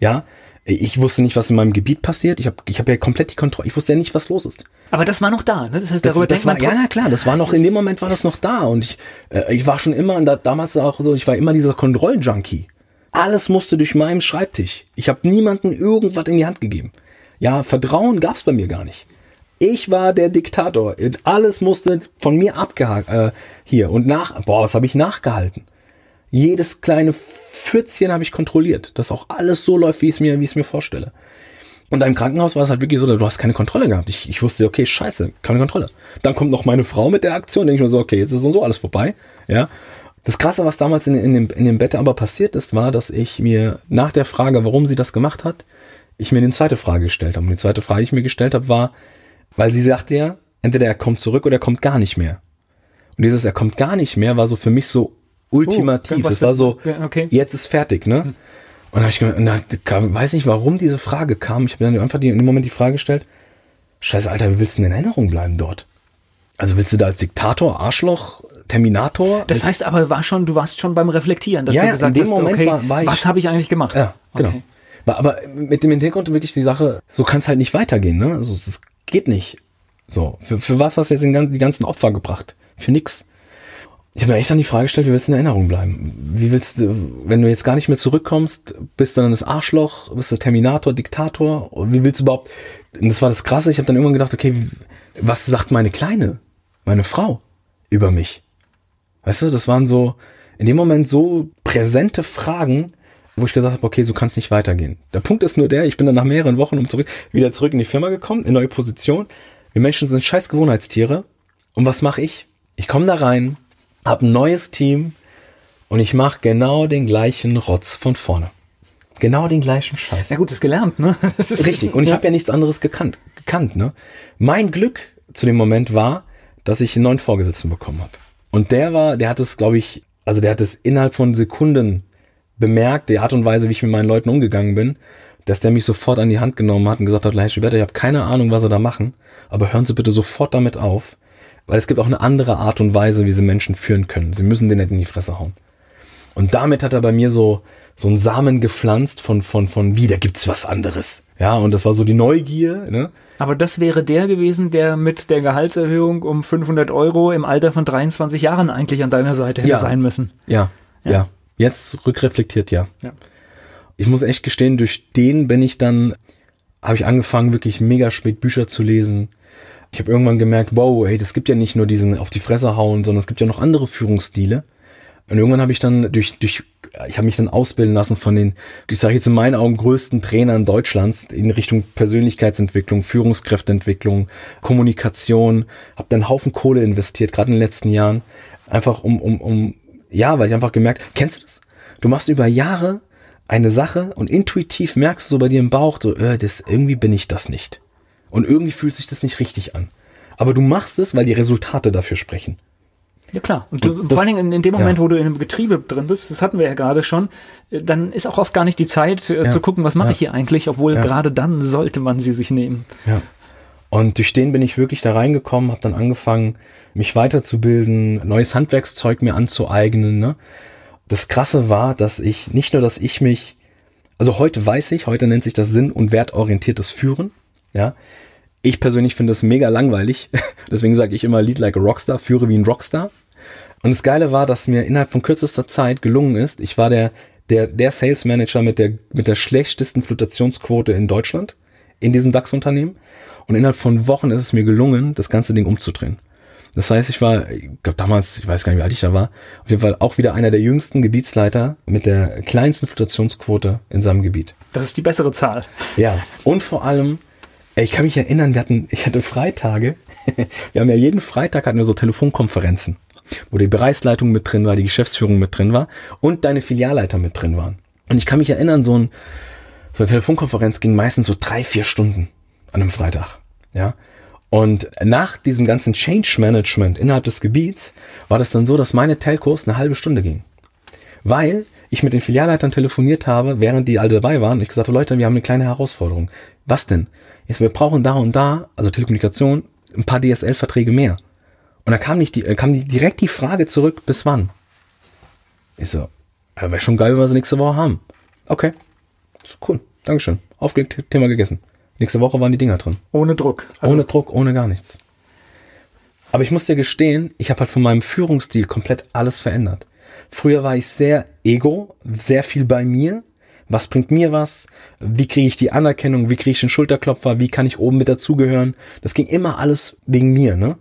Ja, ich wusste nicht, was in meinem Gebiet passiert. Ich habe ich hab ja komplett die Kontrolle. Ich wusste ja nicht, was los ist. Aber das war noch da, ne? Das heißt, darüber das, das war, Ja, na klar, das war noch, in dem Moment war das noch da. Und ich, äh, ich war schon immer, da, damals auch so, ich war immer dieser Kontrolljunkie. Alles musste durch meinen Schreibtisch. Ich habe niemanden irgendwas in die Hand gegeben. Ja, Vertrauen gab's bei mir gar nicht. Ich war der Diktator. Alles musste von mir abgehakt. Äh, hier und nach. Boah, was habe ich nachgehalten? Jedes kleine Pfützchen habe ich kontrolliert, dass auch alles so läuft, wie ich es mir, wie ich es mir vorstelle. Und im Krankenhaus war es halt wirklich so, du hast keine Kontrolle gehabt. Ich, ich wusste, okay, scheiße, keine Kontrolle. Dann kommt noch meine Frau mit der Aktion, denke ich mir so, okay, jetzt ist so alles vorbei. Ja. Das Krasse, was damals in, in, dem, in dem Bett aber passiert ist, war, dass ich mir nach der Frage, warum sie das gemacht hat, ich mir eine zweite Frage gestellt habe. Und die zweite Frage, die ich mir gestellt habe, war, weil sie sagte ja, entweder er kommt zurück oder er kommt gar nicht mehr. Und dieses er kommt gar nicht mehr war so für mich so ultimativ. Oh, das war so, okay. jetzt ist fertig, ne? Hm. Und da ich na, kam, weiß nicht, warum diese Frage kam. Ich habe dann einfach die, in dem Moment die Frage gestellt, scheiße, Alter, wie willst du denn in Erinnerung bleiben dort? Also willst du da als Diktator, Arschloch, Terminator? Das heißt aber, war schon, du warst schon beim Reflektieren, dass ja, du gesagt in dem hast, Moment okay, war, war ich, was habe ich eigentlich gemacht? Ja, genau. Okay. Aber mit dem Hintergrund wirklich die Sache, so kann es halt nicht weitergehen, ne? Also es geht nicht. So, für, für was hast du jetzt die ganzen Opfer gebracht? Für nix ich habe mir echt dann die Frage gestellt, wie willst du in Erinnerung bleiben? Wie willst du, wenn du jetzt gar nicht mehr zurückkommst, bist du dann das Arschloch, bist du Terminator, Diktator? Wie willst du überhaupt? Und das war das Krasse. Ich habe dann irgendwann gedacht, okay, was sagt meine Kleine, meine Frau über mich? Weißt du, das waren so in dem Moment so präsente Fragen, wo ich gesagt habe, okay, so kann es nicht weitergehen. Der Punkt ist nur der, ich bin dann nach mehreren Wochen um zurück, wieder zurück in die Firma gekommen, in neue Position. Wir Menschen sind scheiß Gewohnheitstiere. Und was mache ich? Ich komme da rein, habe ein neues Team und ich mache genau den gleichen Rotz von vorne. Genau den gleichen Scheiß. Ja gut, ist gelernt, ne? (laughs) Das ist Richtig. Und ich ja. habe ja nichts anderes gekannt, gekannt, ne? Mein Glück zu dem Moment war, dass ich einen neuen Vorgesetzten bekommen habe. Und der war, der hat es, glaube ich, also der hat es innerhalb von Sekunden bemerkt, die Art und Weise, wie ich mit meinen Leuten umgegangen bin, dass der mich sofort an die Hand genommen hat und gesagt hat, Herr Schubert, ich habe keine Ahnung, was Sie da machen, aber hören Sie bitte sofort damit auf, weil es gibt auch eine andere Art und Weise, wie Sie Menschen führen können. Sie müssen den nicht in die Fresse hauen. Und damit hat er bei mir so, so einen Samen gepflanzt von, von, von, wie, da gibt's was anderes. Ja, und das war so die Neugier, ne? Aber das wäre der gewesen, der mit der Gehaltserhöhung um 500 Euro im Alter von 23 Jahren eigentlich an deiner Seite hätte Ja. sein müssen. Ja, Ja. ja, Jetzt rückreflektiert, ja. Ja. Ich muss echt gestehen, durch den bin ich dann, habe ich angefangen, wirklich mega spät Bücher zu lesen. Ich habe irgendwann gemerkt, wow, hey, das gibt ja nicht nur diesen auf die Fresse hauen, sondern es gibt ja noch andere Führungsstile. Und irgendwann habe ich dann durch, durch, ich habe mich dann ausbilden lassen von den, ich sage jetzt in meinen Augen größten Trainern Deutschlands in Richtung Persönlichkeitsentwicklung, Führungskräfteentwicklung, Kommunikation, habe dann einen Haufen Kohle investiert, gerade in den letzten Jahren, einfach um, um, um, ja, weil ich einfach gemerkt, kennst du das? Du machst über Jahre eine Sache und intuitiv merkst du so bei dir im Bauch, so, äh, das, irgendwie bin ich das nicht. Und irgendwie fühlt sich das nicht richtig an. Aber du machst es, weil die Resultate dafür sprechen. Ja klar. Und, du, Und vor allen das- Dingen in, dem Moment, ja. wo du in einem Getriebe drin bist, das hatten wir ja gerade schon, äh, dann ist auch oft gar nicht die Zeit äh, Ja. zu gucken, was mache Ja. ich hier eigentlich, obwohl gerade dann sollte man sie sich nehmen. Ja. Und durch den bin ich wirklich da reingekommen, habe dann angefangen, mich weiterzubilden, neues Handwerkszeug mir anzueignen. Ne? Das Krasse war, dass ich nicht nur, dass ich mich, also heute weiß ich, heute nennt sich das Sinn- und wertorientiertes Führen. Ja, ich persönlich finde das mega langweilig. (laughs) Deswegen sage ich immer Lead like a Rockstar, führe wie ein Rockstar. Und das Geile war, dass mir innerhalb von kürzester Zeit gelungen ist, ich war der, der, der Sales Manager mit der, mit der schlechtesten Flutationsquote in Deutschland in diesem DAX-Unternehmen. Und innerhalb von Wochen ist es mir gelungen, das ganze Ding umzudrehen. Das heißt, ich war, ich glaube damals, ich weiß gar nicht, wie alt ich da war, auf jeden Fall auch wieder einer der jüngsten Gebietsleiter mit der kleinsten Flutationsquote in seinem Gebiet. Das ist die bessere Zahl. Ja, und vor allem, ich kann mich erinnern, wir hatten, ich hatte Freitage, (laughs) wir haben ja jeden Freitag hatten wir so Telefonkonferenzen, wo die Bereichsleitung mit drin war, die Geschäftsführung mit drin war und deine Filialleiter mit drin waren. Und ich kann mich erinnern, so, ein, so eine Telefonkonferenz ging meistens so drei, vier Stunden an einem Freitag, ja. Und nach diesem ganzen Change Management innerhalb des Gebiets war das dann so, dass meine Telcos eine halbe Stunde gingen weil ich mit den Filialleitern telefoniert habe, während die alle dabei waren. Und ich gesagt habe, Leute, wir haben eine kleine Herausforderung. Was denn? Jetzt, wir brauchen da und da, also Telekommunikation, ein paar DSL-Verträge mehr. Und da kam, nicht die, äh, kam die, direkt die Frage zurück, bis wann? Ich so, ja, wäre schon geil, wenn wir sie nächste Woche haben. Okay, so, cool, Dankeschön. Aufgelegt, Thema gegessen. Nächste Woche waren die Dinger drin. Ohne Druck. Also, Ohne Druck, ohne gar nichts. Aber ich muss dir gestehen, ich habe halt von meinem Führungsstil komplett alles verändert. Früher war ich sehr ego, sehr viel bei mir. Was bringt mir was? Wie kriege ich die Anerkennung? Wie kriege ich den Schulterklopfer? Wie kann ich oben mit dazugehören? Das ging immer alles wegen mir, ne?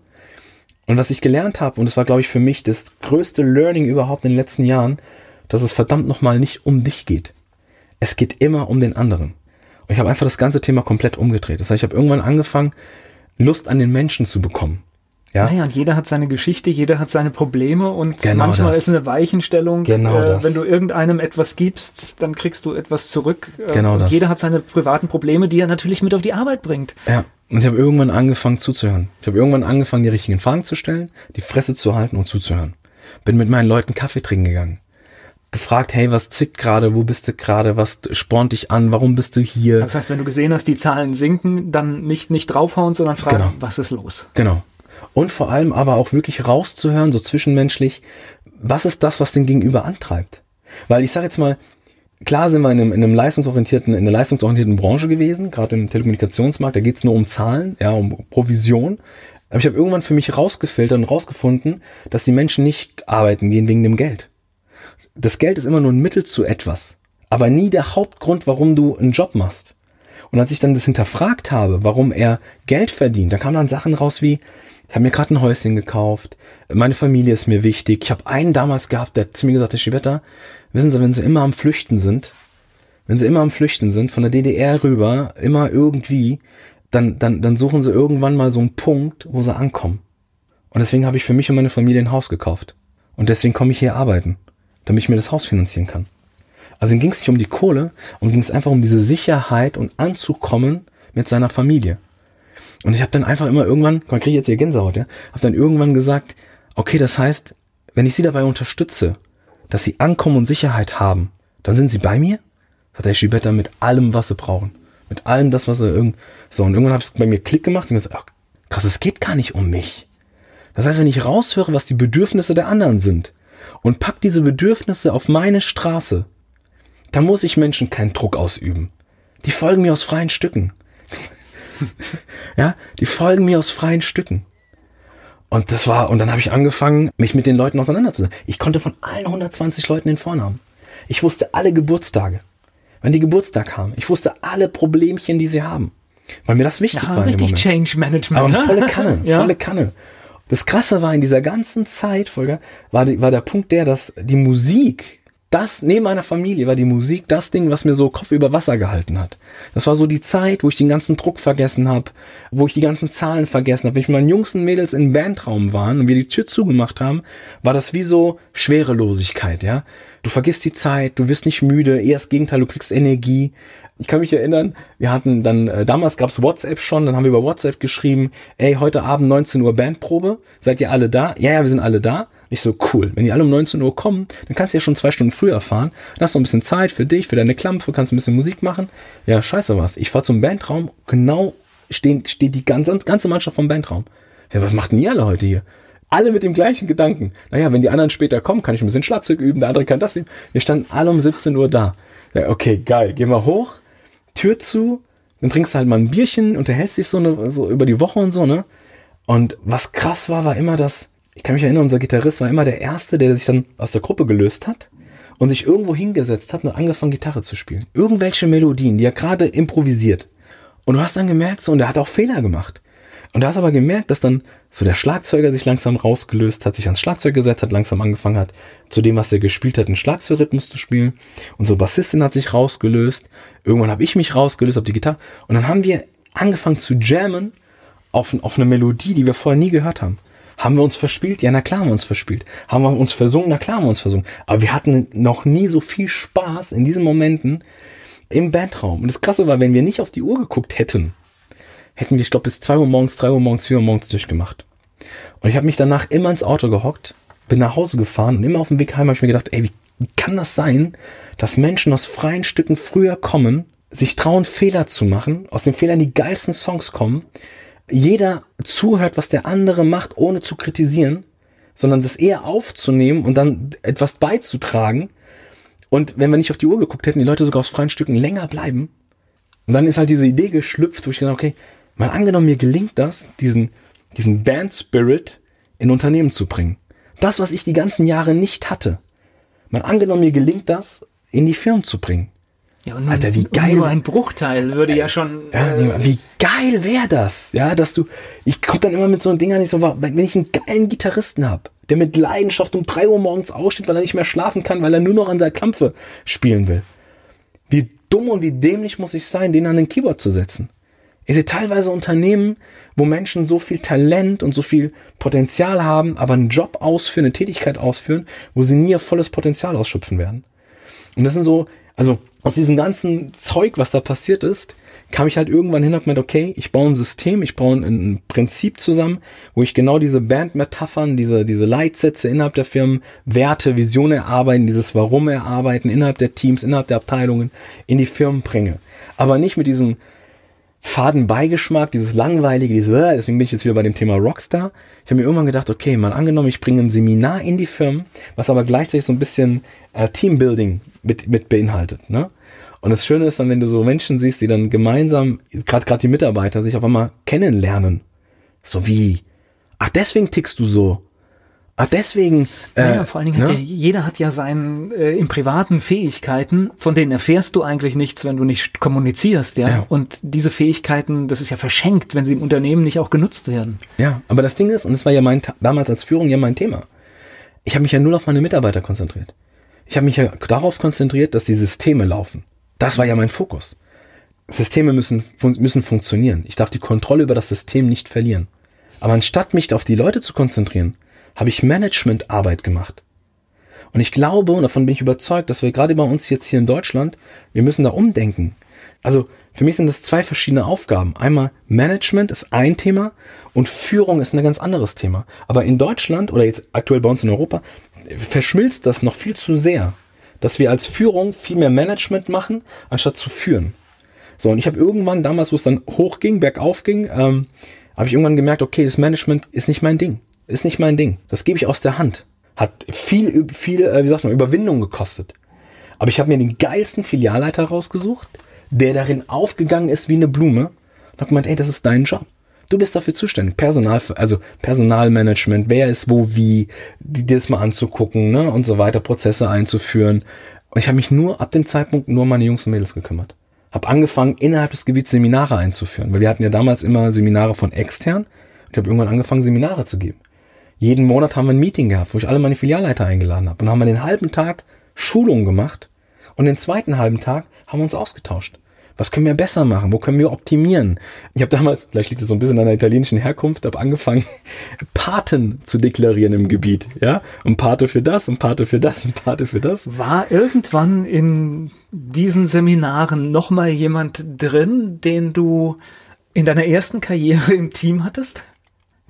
Und was ich gelernt habe, und das war, glaube ich, für mich das größte Learning überhaupt in den letzten Jahren, dass es verdammt nochmal nicht um dich geht. Es geht immer um den anderen. Und ich habe einfach das ganze Thema komplett umgedreht. Das heißt, ich habe irgendwann angefangen, Lust an den Menschen zu bekommen. Ja, Naja, und jeder hat seine Geschichte, jeder hat seine Probleme und Genau manchmal das. ist eine Weichenstellung. Genau äh, das. Wenn du irgendeinem etwas gibst, dann kriegst du etwas zurück. Äh, Genau und das. jeder hat seine privaten Probleme, die er natürlich mit auf die Arbeit bringt. Ja, und ich habe irgendwann angefangen zuzuhören. Ich habe irgendwann angefangen, die richtigen Fragen zu stellen, die Fresse zu halten und zuzuhören. Bin mit meinen Leuten Kaffee trinken gegangen. Gefragt, hey, was zickt gerade, wo bist du gerade, was spornt dich an, warum bist du hier? Das heißt, wenn du gesehen hast, die Zahlen sinken, dann nicht, nicht draufhauen, sondern fragen, Genau. was ist los? Genau. Und vor allem aber auch wirklich rauszuhören, so zwischenmenschlich, was ist das, was den Gegenüber antreibt? Weil ich sage jetzt mal, klar sind wir in einem, in einem leistungsorientierten, in einer leistungsorientierten Branche gewesen, gerade im Telekommunikationsmarkt, da geht's nur um Zahlen, ja, um Provision. Aber ich habe irgendwann für mich rausgefiltert und rausgefunden, dass die Menschen nicht arbeiten gehen wegen dem Geld. Das Geld ist immer nur ein Mittel zu etwas, aber nie der Hauptgrund, warum du einen Job machst. Und als ich dann das hinterfragt habe, warum er Geld verdient, dann kamen dann Sachen raus wie, ich habe mir gerade ein Häuschen gekauft, meine Familie ist mir wichtig. Ich habe einen damals gehabt, der hat zu mir gesagt, Herr Schivetter, wissen Sie, wenn Sie immer am Flüchten sind, wenn Sie immer am Flüchten sind, von der DDR rüber, immer irgendwie, dann, dann, dann suchen Sie irgendwann mal so einen Punkt, wo Sie ankommen. Und deswegen habe ich für mich und meine Familie ein Haus gekauft. Und deswegen komme ich hier arbeiten, damit ich mir das Haus finanzieren kann. Also ihm ging es nicht um die Kohle, und ging es einfach um diese Sicherheit und anzukommen mit seiner Familie. Und ich habe dann einfach immer irgendwann, man kriegt jetzt hier Gänsehaut, ja, habe dann irgendwann gesagt, okay, das heißt, wenn ich sie dabei unterstütze, dass sie ankommen und Sicherheit haben, dann sind sie bei mir? Sagt der Schiebetter mit allem, was sie brauchen. Mit allem das, was sie irgend, so. Und irgendwann habe ich bei mir Klick gemacht und gesagt, ach, krass, es geht gar nicht um mich. Das heißt, wenn ich raushöre, was die Bedürfnisse der anderen sind und pack diese Bedürfnisse auf meine Straße, dann muss ich Menschen keinen Druck ausüben. Die folgen mir aus freien Stücken. Ja, die folgen mir aus freien Stücken. Und das war, und dann habe ich angefangen, mich mit den Leuten auseinanderzusetzen. Ich konnte von allen 120 Leuten den Vornamen. Ich wusste alle Geburtstage, wann die Geburtstag haben. Ich wusste alle Problemchen, die sie haben. Weil mir das wichtig ja, war. Richtig Change Management. Aber ne? volle Kanne, (laughs) ja. volle Kanne. Das Krasse war in dieser ganzen Zeit, Volker, war, war der Punkt der, dass die Musik das, neben meiner Familie war die Musik das Ding, was mir so Kopf über Wasser gehalten hat. Das war so die Zeit, wo ich den ganzen Druck vergessen habe, wo ich die ganzen Zahlen vergessen habe. Wenn ich mit meinen Jungs und Mädels im Bandraum waren und wir die Tür zugemacht haben, war das wie so Schwerelosigkeit, ja. Du vergisst die Zeit, du wirst nicht müde, eher das Gegenteil, du kriegst Energie. Ich kann mich erinnern, wir hatten dann, äh, damals gab's WhatsApp schon, dann haben wir über WhatsApp geschrieben, ey, heute Abend 19 Uhr Bandprobe, seid ihr alle da? Ja, ja, wir sind alle da. Ich so, cool. Wenn die alle um 19 Uhr kommen, dann kannst du ja schon zwei Stunden früher fahren. Dann hast du ein bisschen Zeit für dich, für deine Klampfe, kannst ein bisschen Musik machen. Ja, scheiße was. Ich fahr zum Bandraum, genau stehen, steht die ganze, ganze Mannschaft vom Bandraum. Ja, was macht ihr alle heute hier? Alle mit dem gleichen Gedanken. Naja, wenn die anderen später kommen, kann ich ein bisschen Schlagzeug üben, der andere kann das üben. Wir standen alle um 17 Uhr da. Ja, okay, geil. Gehen wir hoch, Tür zu, dann trinkst du halt mal ein Bierchen, unterhältst dich so, eine, so über die Woche und so, ne? Und was krass war, war immer das, ich kann mich erinnern, unser Gitarrist war immer der Erste, der sich dann aus der Gruppe gelöst hat und sich irgendwo hingesetzt hat und angefangen, Gitarre zu spielen. Irgendwelche Melodien, die er gerade improvisiert. Und du hast dann gemerkt, so, und er hat auch Fehler gemacht. Und du hast aber gemerkt, dass dann so der Schlagzeuger sich langsam rausgelöst hat, sich ans Schlagzeug gesetzt hat, langsam angefangen hat, zu dem, was er gespielt hat, einen Schlagzeugrhythmus zu spielen. Unsere Bassistin hat sich rausgelöst. Irgendwann habe ich mich rausgelöst, habe die Gitarre. Und dann haben wir angefangen zu jammen auf, auf eine Melodie, die wir vorher nie gehört haben. Haben wir uns verspielt? Ja, na klar haben wir uns verspielt. Haben wir uns versungen? Na klar haben wir uns versungen. Aber wir hatten noch nie so viel Spaß in diesen Momenten im Bandraum. Und das Krasse war, wenn wir nicht auf die Uhr geguckt hätten, hätten wir, ich glaube, bis zwei Uhr morgens, drei Uhr morgens, vier Uhr morgens durchgemacht. Und ich habe mich danach immer ins Auto gehockt, bin nach Hause gefahren und immer auf dem Weg heim habe ich mir gedacht, ey, wie, wie kann das sein, dass Menschen aus freien Stücken früher kommen, sich trauen, Fehler zu machen, aus den Fehlern die geilsten Songs kommen, jeder zuhört, was der andere macht, ohne zu kritisieren, sondern das eher aufzunehmen und dann etwas beizutragen. Und wenn wir nicht auf die Uhr geguckt hätten, die Leute sogar aus freien Stücken länger bleiben. Und dann ist halt diese Idee geschlüpft, wo ich gedacht okay, mal angenommen, mir gelingt das, diesen, diesen Band-Spirit in Unternehmen zu bringen. Das, was ich die ganzen Jahre nicht hatte. Mal angenommen, mir gelingt das, in die Firmen zu bringen. Ja, und nun, Alter, wie geil. Nur ein Bruchteil würde ja schon. Ja, äh, wie geil wäre das? Ja, dass du. Ich komme dann immer mit so einem Ding an, ich so, wenn ich einen geilen Gitarristen hab, der mit Leidenschaft um drei Uhr morgens aussteht, weil er nicht mehr schlafen kann, weil er nur noch an der Klampfe spielen will. Wie dumm und wie dämlich muss ich sein, den an den Keyboard zu setzen? Ich sehe teilweise Unternehmen, wo Menschen so viel Talent und so viel Potenzial haben, aber einen Job ausführen, eine Tätigkeit ausführen, wo sie nie ihr volles Potenzial ausschöpfen werden. Und das sind so, also aus diesem ganzen Zeug, was da passiert ist, kam ich halt irgendwann hin und gemeint, okay, ich baue ein System, ich baue ein Prinzip zusammen, wo ich genau diese Bandmetaphern, diese, diese Leitsätze innerhalb der Firmen, Werte, Visionen erarbeiten, dieses Warum erarbeiten, innerhalb der Teams, innerhalb der Abteilungen in die Firmen bringe. Aber nicht mit diesem faden Beigeschmack, dieses langweilige, dieses, äh, deswegen bin ich jetzt wieder bei dem Thema Rockstar. Ich habe mir irgendwann gedacht, okay, mal angenommen, ich bringe ein Seminar in die Firmen, was aber gleichzeitig so ein bisschen äh, Teambuilding mit, mit beinhaltet. Ne? Und das Schöne ist dann, wenn du so Menschen siehst, die dann gemeinsam, gerade gerade die Mitarbeiter, sich auf einmal kennenlernen. So wie, ach, deswegen tickst du so. Ah, deswegen. Äh, naja, vor allen Dingen ne? hat ja, jeder hat ja seine äh, im privaten Fähigkeiten, von denen erfährst du eigentlich nichts, wenn du nicht kommunizierst, ja? ja. Und diese Fähigkeiten, das ist ja verschenkt, wenn sie im Unternehmen nicht auch genutzt werden. Ja, aber das Ding ist, und das war ja mein damals als Führung ja mein Thema. Ich habe mich ja nur auf meine Mitarbeiter konzentriert. Ich habe mich ja darauf konzentriert, dass die Systeme laufen. Das war ja mein Fokus. Systeme müssen, müssen funktionieren. Ich darf die Kontrolle über das System nicht verlieren. Aber anstatt mich auf die Leute zu konzentrieren, habe ich Managementarbeit gemacht. Und ich glaube, und davon bin ich überzeugt, dass wir gerade bei uns jetzt hier in Deutschland, wir müssen da umdenken. Also für mich sind das zwei verschiedene Aufgaben. Einmal Management ist ein Thema und Führung ist ein ganz anderes Thema. Aber in Deutschland oder jetzt aktuell bei uns in Europa verschmilzt das noch viel zu sehr, dass wir als Führung viel mehr Management machen, anstatt zu führen. So, und ich habe irgendwann damals, wo es dann hochging, bergauf ging, ähm, habe ich irgendwann gemerkt, okay, das Management ist nicht mein Ding. Ist nicht mein Ding. Das gebe ich aus der Hand. Hat viel, viel, äh, wie sagt man, Überwindung gekostet. Aber ich habe mir den geilsten Filialleiter rausgesucht, der darin aufgegangen ist wie eine Blume und habe gemeint, ey, das ist dein Job. Du bist dafür zuständig. Personal, also Personalmanagement, wer ist wo wie, dir das mal anzugucken, ne, und so weiter, Prozesse einzuführen. Und ich habe mich nur ab dem Zeitpunkt nur um meine Jungs und Mädels gekümmert. Habe angefangen, innerhalb des Gebiets Seminare einzuführen, weil wir hatten ja damals immer Seminare von extern. Und ich habe irgendwann angefangen, Seminare zu geben. Jeden Monat haben wir ein Meeting gehabt, wo ich alle meine Filialleiter eingeladen habe. Und haben wir den halben Tag Schulungen gemacht. Und den zweiten halben Tag haben wir uns ausgetauscht. Was können wir besser machen? Wo können wir optimieren? Ich habe damals, vielleicht liegt es so ein bisschen an der italienischen Herkunft, habe angefangen, (laughs) Paten zu deklarieren im Gebiet. Ja, und Pate für das, und Pate für das, und Pate für das. War irgendwann in diesen Seminaren nochmal jemand drin, den du in deiner ersten Karriere im Team hattest?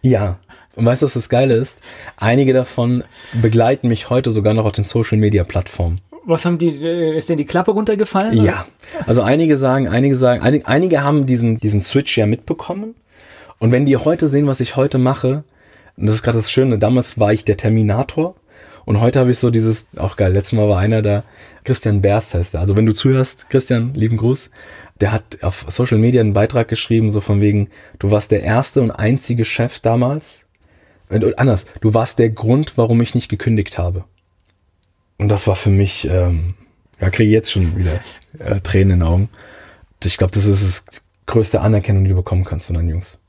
Ja. Und weißt du, was das Geile ist? Einige davon begleiten mich heute sogar noch auf den Social Media Plattformen. Was haben die, äh, ist denn die Klappe runtergefallen? Ja. Also einige sagen, einige sagen, einige, einige haben diesen, diesen Switch ja mitbekommen. Und wenn die heute sehen, was ich heute mache, und das ist gerade das Schöne, damals war ich der Terminator und heute habe ich so dieses, auch geil, letztes Mal war einer da, Christian Berst heißt er. Also wenn du zuhörst, Christian, lieben Gruß, der hat auf Social Media einen Beitrag geschrieben, so von wegen, du warst der erste und einzige Chef damals. Anders, du warst der Grund, warum ich nicht gekündigt habe. Und das war für mich, ähm, ja, kriege jetzt schon wieder äh, Tränen in den Augen. Ich glaube, das ist das größte Anerkennung, die du bekommen kannst von deinen Jungs.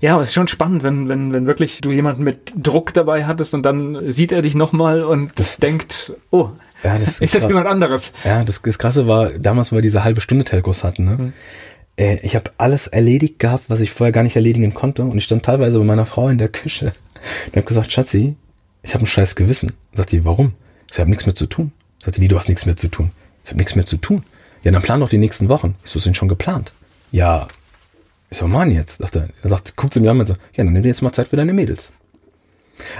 Ja, aber es ist schon spannend, wenn, wenn, wenn wirklich du jemanden mit Druck dabei hattest und dann sieht er dich nochmal und das denkt, oh, ja, das (laughs) ist, das jemand anderes? Ja, das, das Krasse war, damals, weil wir diese halbe Stunde Telcos hatten, ne? Mhm. Äh, ich habe alles erledigt gehabt, was ich vorher gar nicht erledigen konnte und ich stand teilweise bei meiner Frau in der Küche und habe gesagt, Schatzi, ich habe ein scheiß Gewissen. Sagt die, warum? Ich habe nichts mehr zu tun. Sagte, wie, du hast nichts mehr zu tun? Ich habe nichts mehr zu tun. Ja, dann plan doch die nächsten Wochen. Ich so, sind schon geplant. Ja. Ich so, Mann, jetzt. Sagt er, er sagt, guckt sie mir an und sagt, ja, dann nimm dir jetzt mal Zeit für deine Mädels.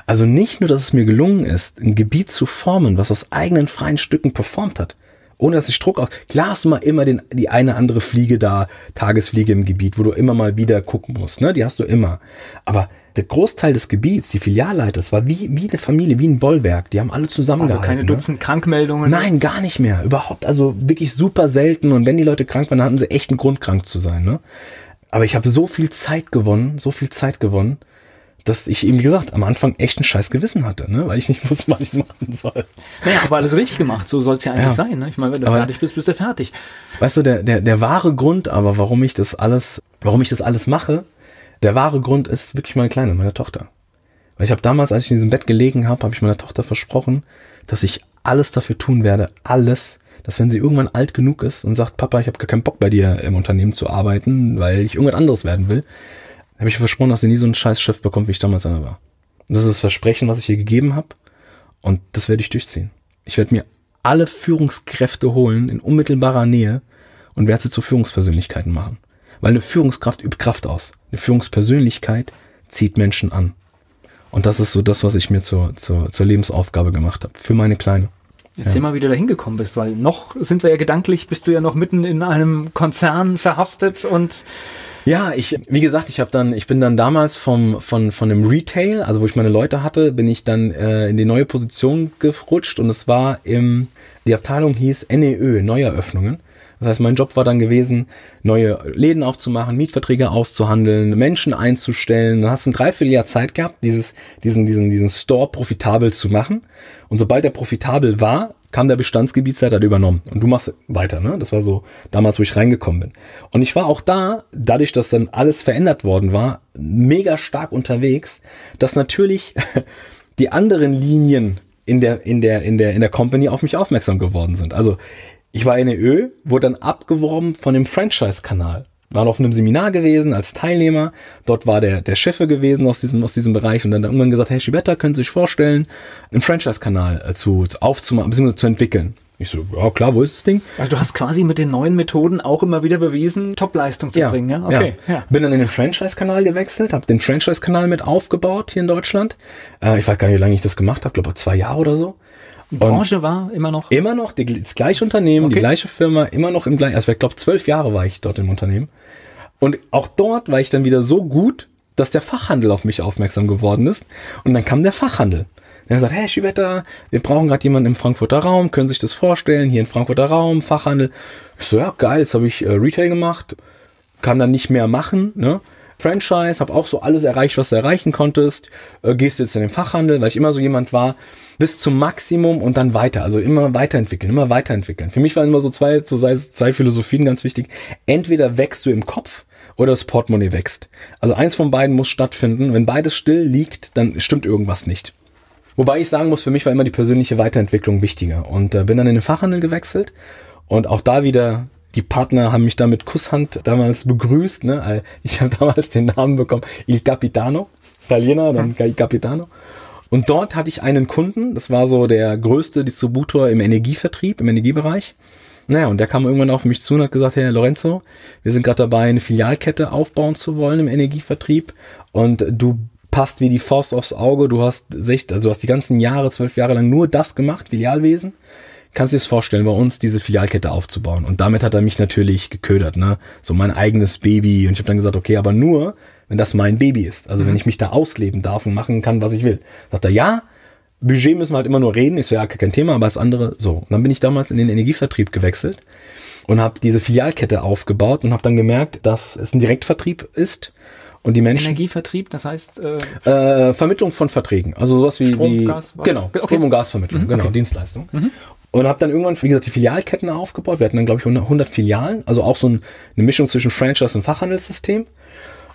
Also nicht nur, dass es mir gelungen ist, ein Gebiet zu formen, was aus eigenen freien Stücken performt hat, ohne dass ich Druck auf. Klar hast du mal immer den, die eine andere Fliege da, Tagesfliege im Gebiet, wo du immer mal wieder gucken musst, ne? Die hast du immer. Aber der Großteil des Gebiets, die Filialleiter, das war wie, wie eine Familie, wie ein Bollwerk. Die haben alle zusammengehalten. Also keine ne? Dutzend Krankmeldungen? Nein, gar nicht mehr. Überhaupt, also wirklich super selten. Und wenn die Leute krank waren, hatten sie echt einen Grund, krank zu sein. Ne? Aber ich habe so viel Zeit gewonnen, so viel Zeit gewonnen, dass ich eben, wie gesagt, am Anfang echt ein scheiß Gewissen hatte, ne? weil ich nicht (laughs) wusste, was ich machen soll. Naja, aber alles richtig gemacht, so soll es ja eigentlich ja. sein. Ne? Ich meine, wenn du aber, fertig bist, bist du fertig. Weißt du, der, der, der wahre Grund aber, warum ich das alles, warum ich das alles mache, der wahre Grund ist wirklich meine Kleine, meine Tochter. Weil ich habe damals, als ich in diesem Bett gelegen habe, habe ich meiner Tochter versprochen, dass ich alles dafür tun werde, alles, dass wenn sie irgendwann alt genug ist und sagt, Papa, ich habe gar keinen Bock bei dir im Unternehmen zu arbeiten, weil ich irgendwas anderes werden will, habe ich versprochen, dass sie nie so ein scheiß Schiff bekommt, wie ich damals einer war. Das ist das Versprechen, was ich ihr gegeben habe. Und das werde ich durchziehen. Ich werde mir alle Führungskräfte holen in unmittelbarer Nähe und werde sie zu Führungspersönlichkeiten machen. Weil eine Führungskraft übt Kraft aus. Eine Führungspersönlichkeit zieht Menschen an. Und das ist so das, was ich mir zur, zur, zur Lebensaufgabe gemacht habe. Für meine Kleine. Erzähl ja. mal, wie du da hingekommen bist, weil noch sind wir ja gedanklich, bist du ja noch mitten in einem Konzern verhaftet und ja, ich, wie gesagt, ich habe dann, ich bin dann damals vom, von, von dem Retail, also wo ich meine Leute hatte, bin ich dann äh, in die neue Position gerutscht und es war im, die Abteilung hieß NEÖ, Neueröffnungen. Das heißt, mein Job war dann gewesen, neue Läden aufzumachen, Mietverträge auszuhandeln, Menschen einzustellen. Du hast ein Dreivierteljahr Zeit gehabt, dieses, diesen, diesen, diesen Store profitabel zu machen. Und sobald der profitabel war, kam der Bestandsgebietsleiter, hat übernommen. Und du machst weiter, ne? Das war so damals, wo ich reingekommen bin. Und ich war auch da, dadurch, dass dann alles verändert worden war, mega stark unterwegs, dass natürlich (laughs) die anderen Linien in der, in der, in der, in der Company auf mich aufmerksam geworden sind. Also ich war in der Ö, wurde dann abgeworben von dem Franchise-Kanal. War auf einem Seminar gewesen als Teilnehmer. Dort war der, der Chefe gewesen aus diesem, aus diesem Bereich und dann irgendwann gesagt, hey Schibetta, können Sie sich vorstellen, einen Franchise-Kanal äh, zu, zu aufzumachen, bzw. zu entwickeln. Ich so, ja klar, wo ist das Ding? Also du hast quasi mit den neuen Methoden auch immer wieder bewiesen, Top-Leistung zu ja, bringen, ja? Okay. Ja. ja. Bin dann in den Franchise-Kanal gewechselt, habe den Franchise-Kanal mit aufgebaut hier in Deutschland. Äh, ich weiß gar nicht, wie lange ich das gemacht habe, glaube zwei Jahre oder so. Die Branche war immer noch? Immer noch, die, das gleiche Unternehmen, okay. die gleiche Firma, immer noch im gleichen, also ich glaube zwölf Jahre war ich dort im Unternehmen. Und auch dort war ich dann wieder so gut, dass der Fachhandel auf mich aufmerksam geworden ist. Und dann kam der Fachhandel. Er hat gesagt, hey Schiwetter, wir brauchen gerade jemanden im Frankfurter Raum, können sich das vorstellen, hier im Frankfurter Raum, Fachhandel. Ich so, ja, geil, jetzt habe ich äh, Retail gemacht, kann dann nicht mehr machen, ne? Franchise, habe auch so alles erreicht, was du erreichen konntest, äh, gehst jetzt in den Fachhandel, weil ich immer so jemand war, bis zum Maximum und dann weiter, also immer weiterentwickeln, immer weiterentwickeln. Für mich waren immer so zwei, so zwei Philosophien ganz wichtig. Entweder wächst du im Kopf oder das Portemonnaie wächst. Also eins von beiden muss stattfinden. Wenn beides still liegt, dann stimmt irgendwas nicht. Wobei ich sagen muss, für mich war immer die persönliche Weiterentwicklung wichtiger und äh, bin dann in den Fachhandel gewechselt und auch da wieder die Partner haben mich da mit Kusshand damals begrüßt. Ne? Ich habe (laughs) damals den Namen bekommen, Il Capitano, Italiener, dann Il Capitano. Und dort hatte ich einen Kunden, das war so der größte Distributor im Energievertrieb, im Energiebereich. Naja, und der kam irgendwann auf mich zu und hat gesagt, Herr Lorenzo, wir sind gerade dabei, eine Filialkette aufbauen zu wollen im Energievertrieb und du passt wie die Faust aufs Auge. Du hast, also du hast die ganzen Jahre, zwölf Jahre lang nur das gemacht, Filialwesen. Kannst du dir das vorstellen, bei uns diese Filialkette aufzubauen? Und damit hat er mich natürlich geködert, ne? So mein eigenes Baby. Und ich habe dann gesagt, okay, aber nur, wenn das mein Baby ist. Also mhm. wenn ich mich da ausleben darf und machen kann, was ich will. Sagt er, ja, Budget müssen wir halt immer nur reden. Ich so, ja, kein Thema, aber das andere so. Und dann bin ich damals in den Energievertrieb gewechselt und habe diese Filialkette aufgebaut und habe dann gemerkt, dass es ein Direktvertrieb ist und die Menschen. Energievertrieb, das heißt. Äh, äh, Vermittlung von Verträgen. Also sowas wie. Strom, wie Gas, genau, okay. Strom- und Gasvermittlung, mhm, genau, okay. Dienstleistung. Mhm. Und habe dann irgendwann, wie gesagt, die Filialketten aufgebaut. Wir hatten dann, glaube ich, 100 Filialen. Also auch so ein, eine Mischung zwischen Franchise und Fachhandelssystem.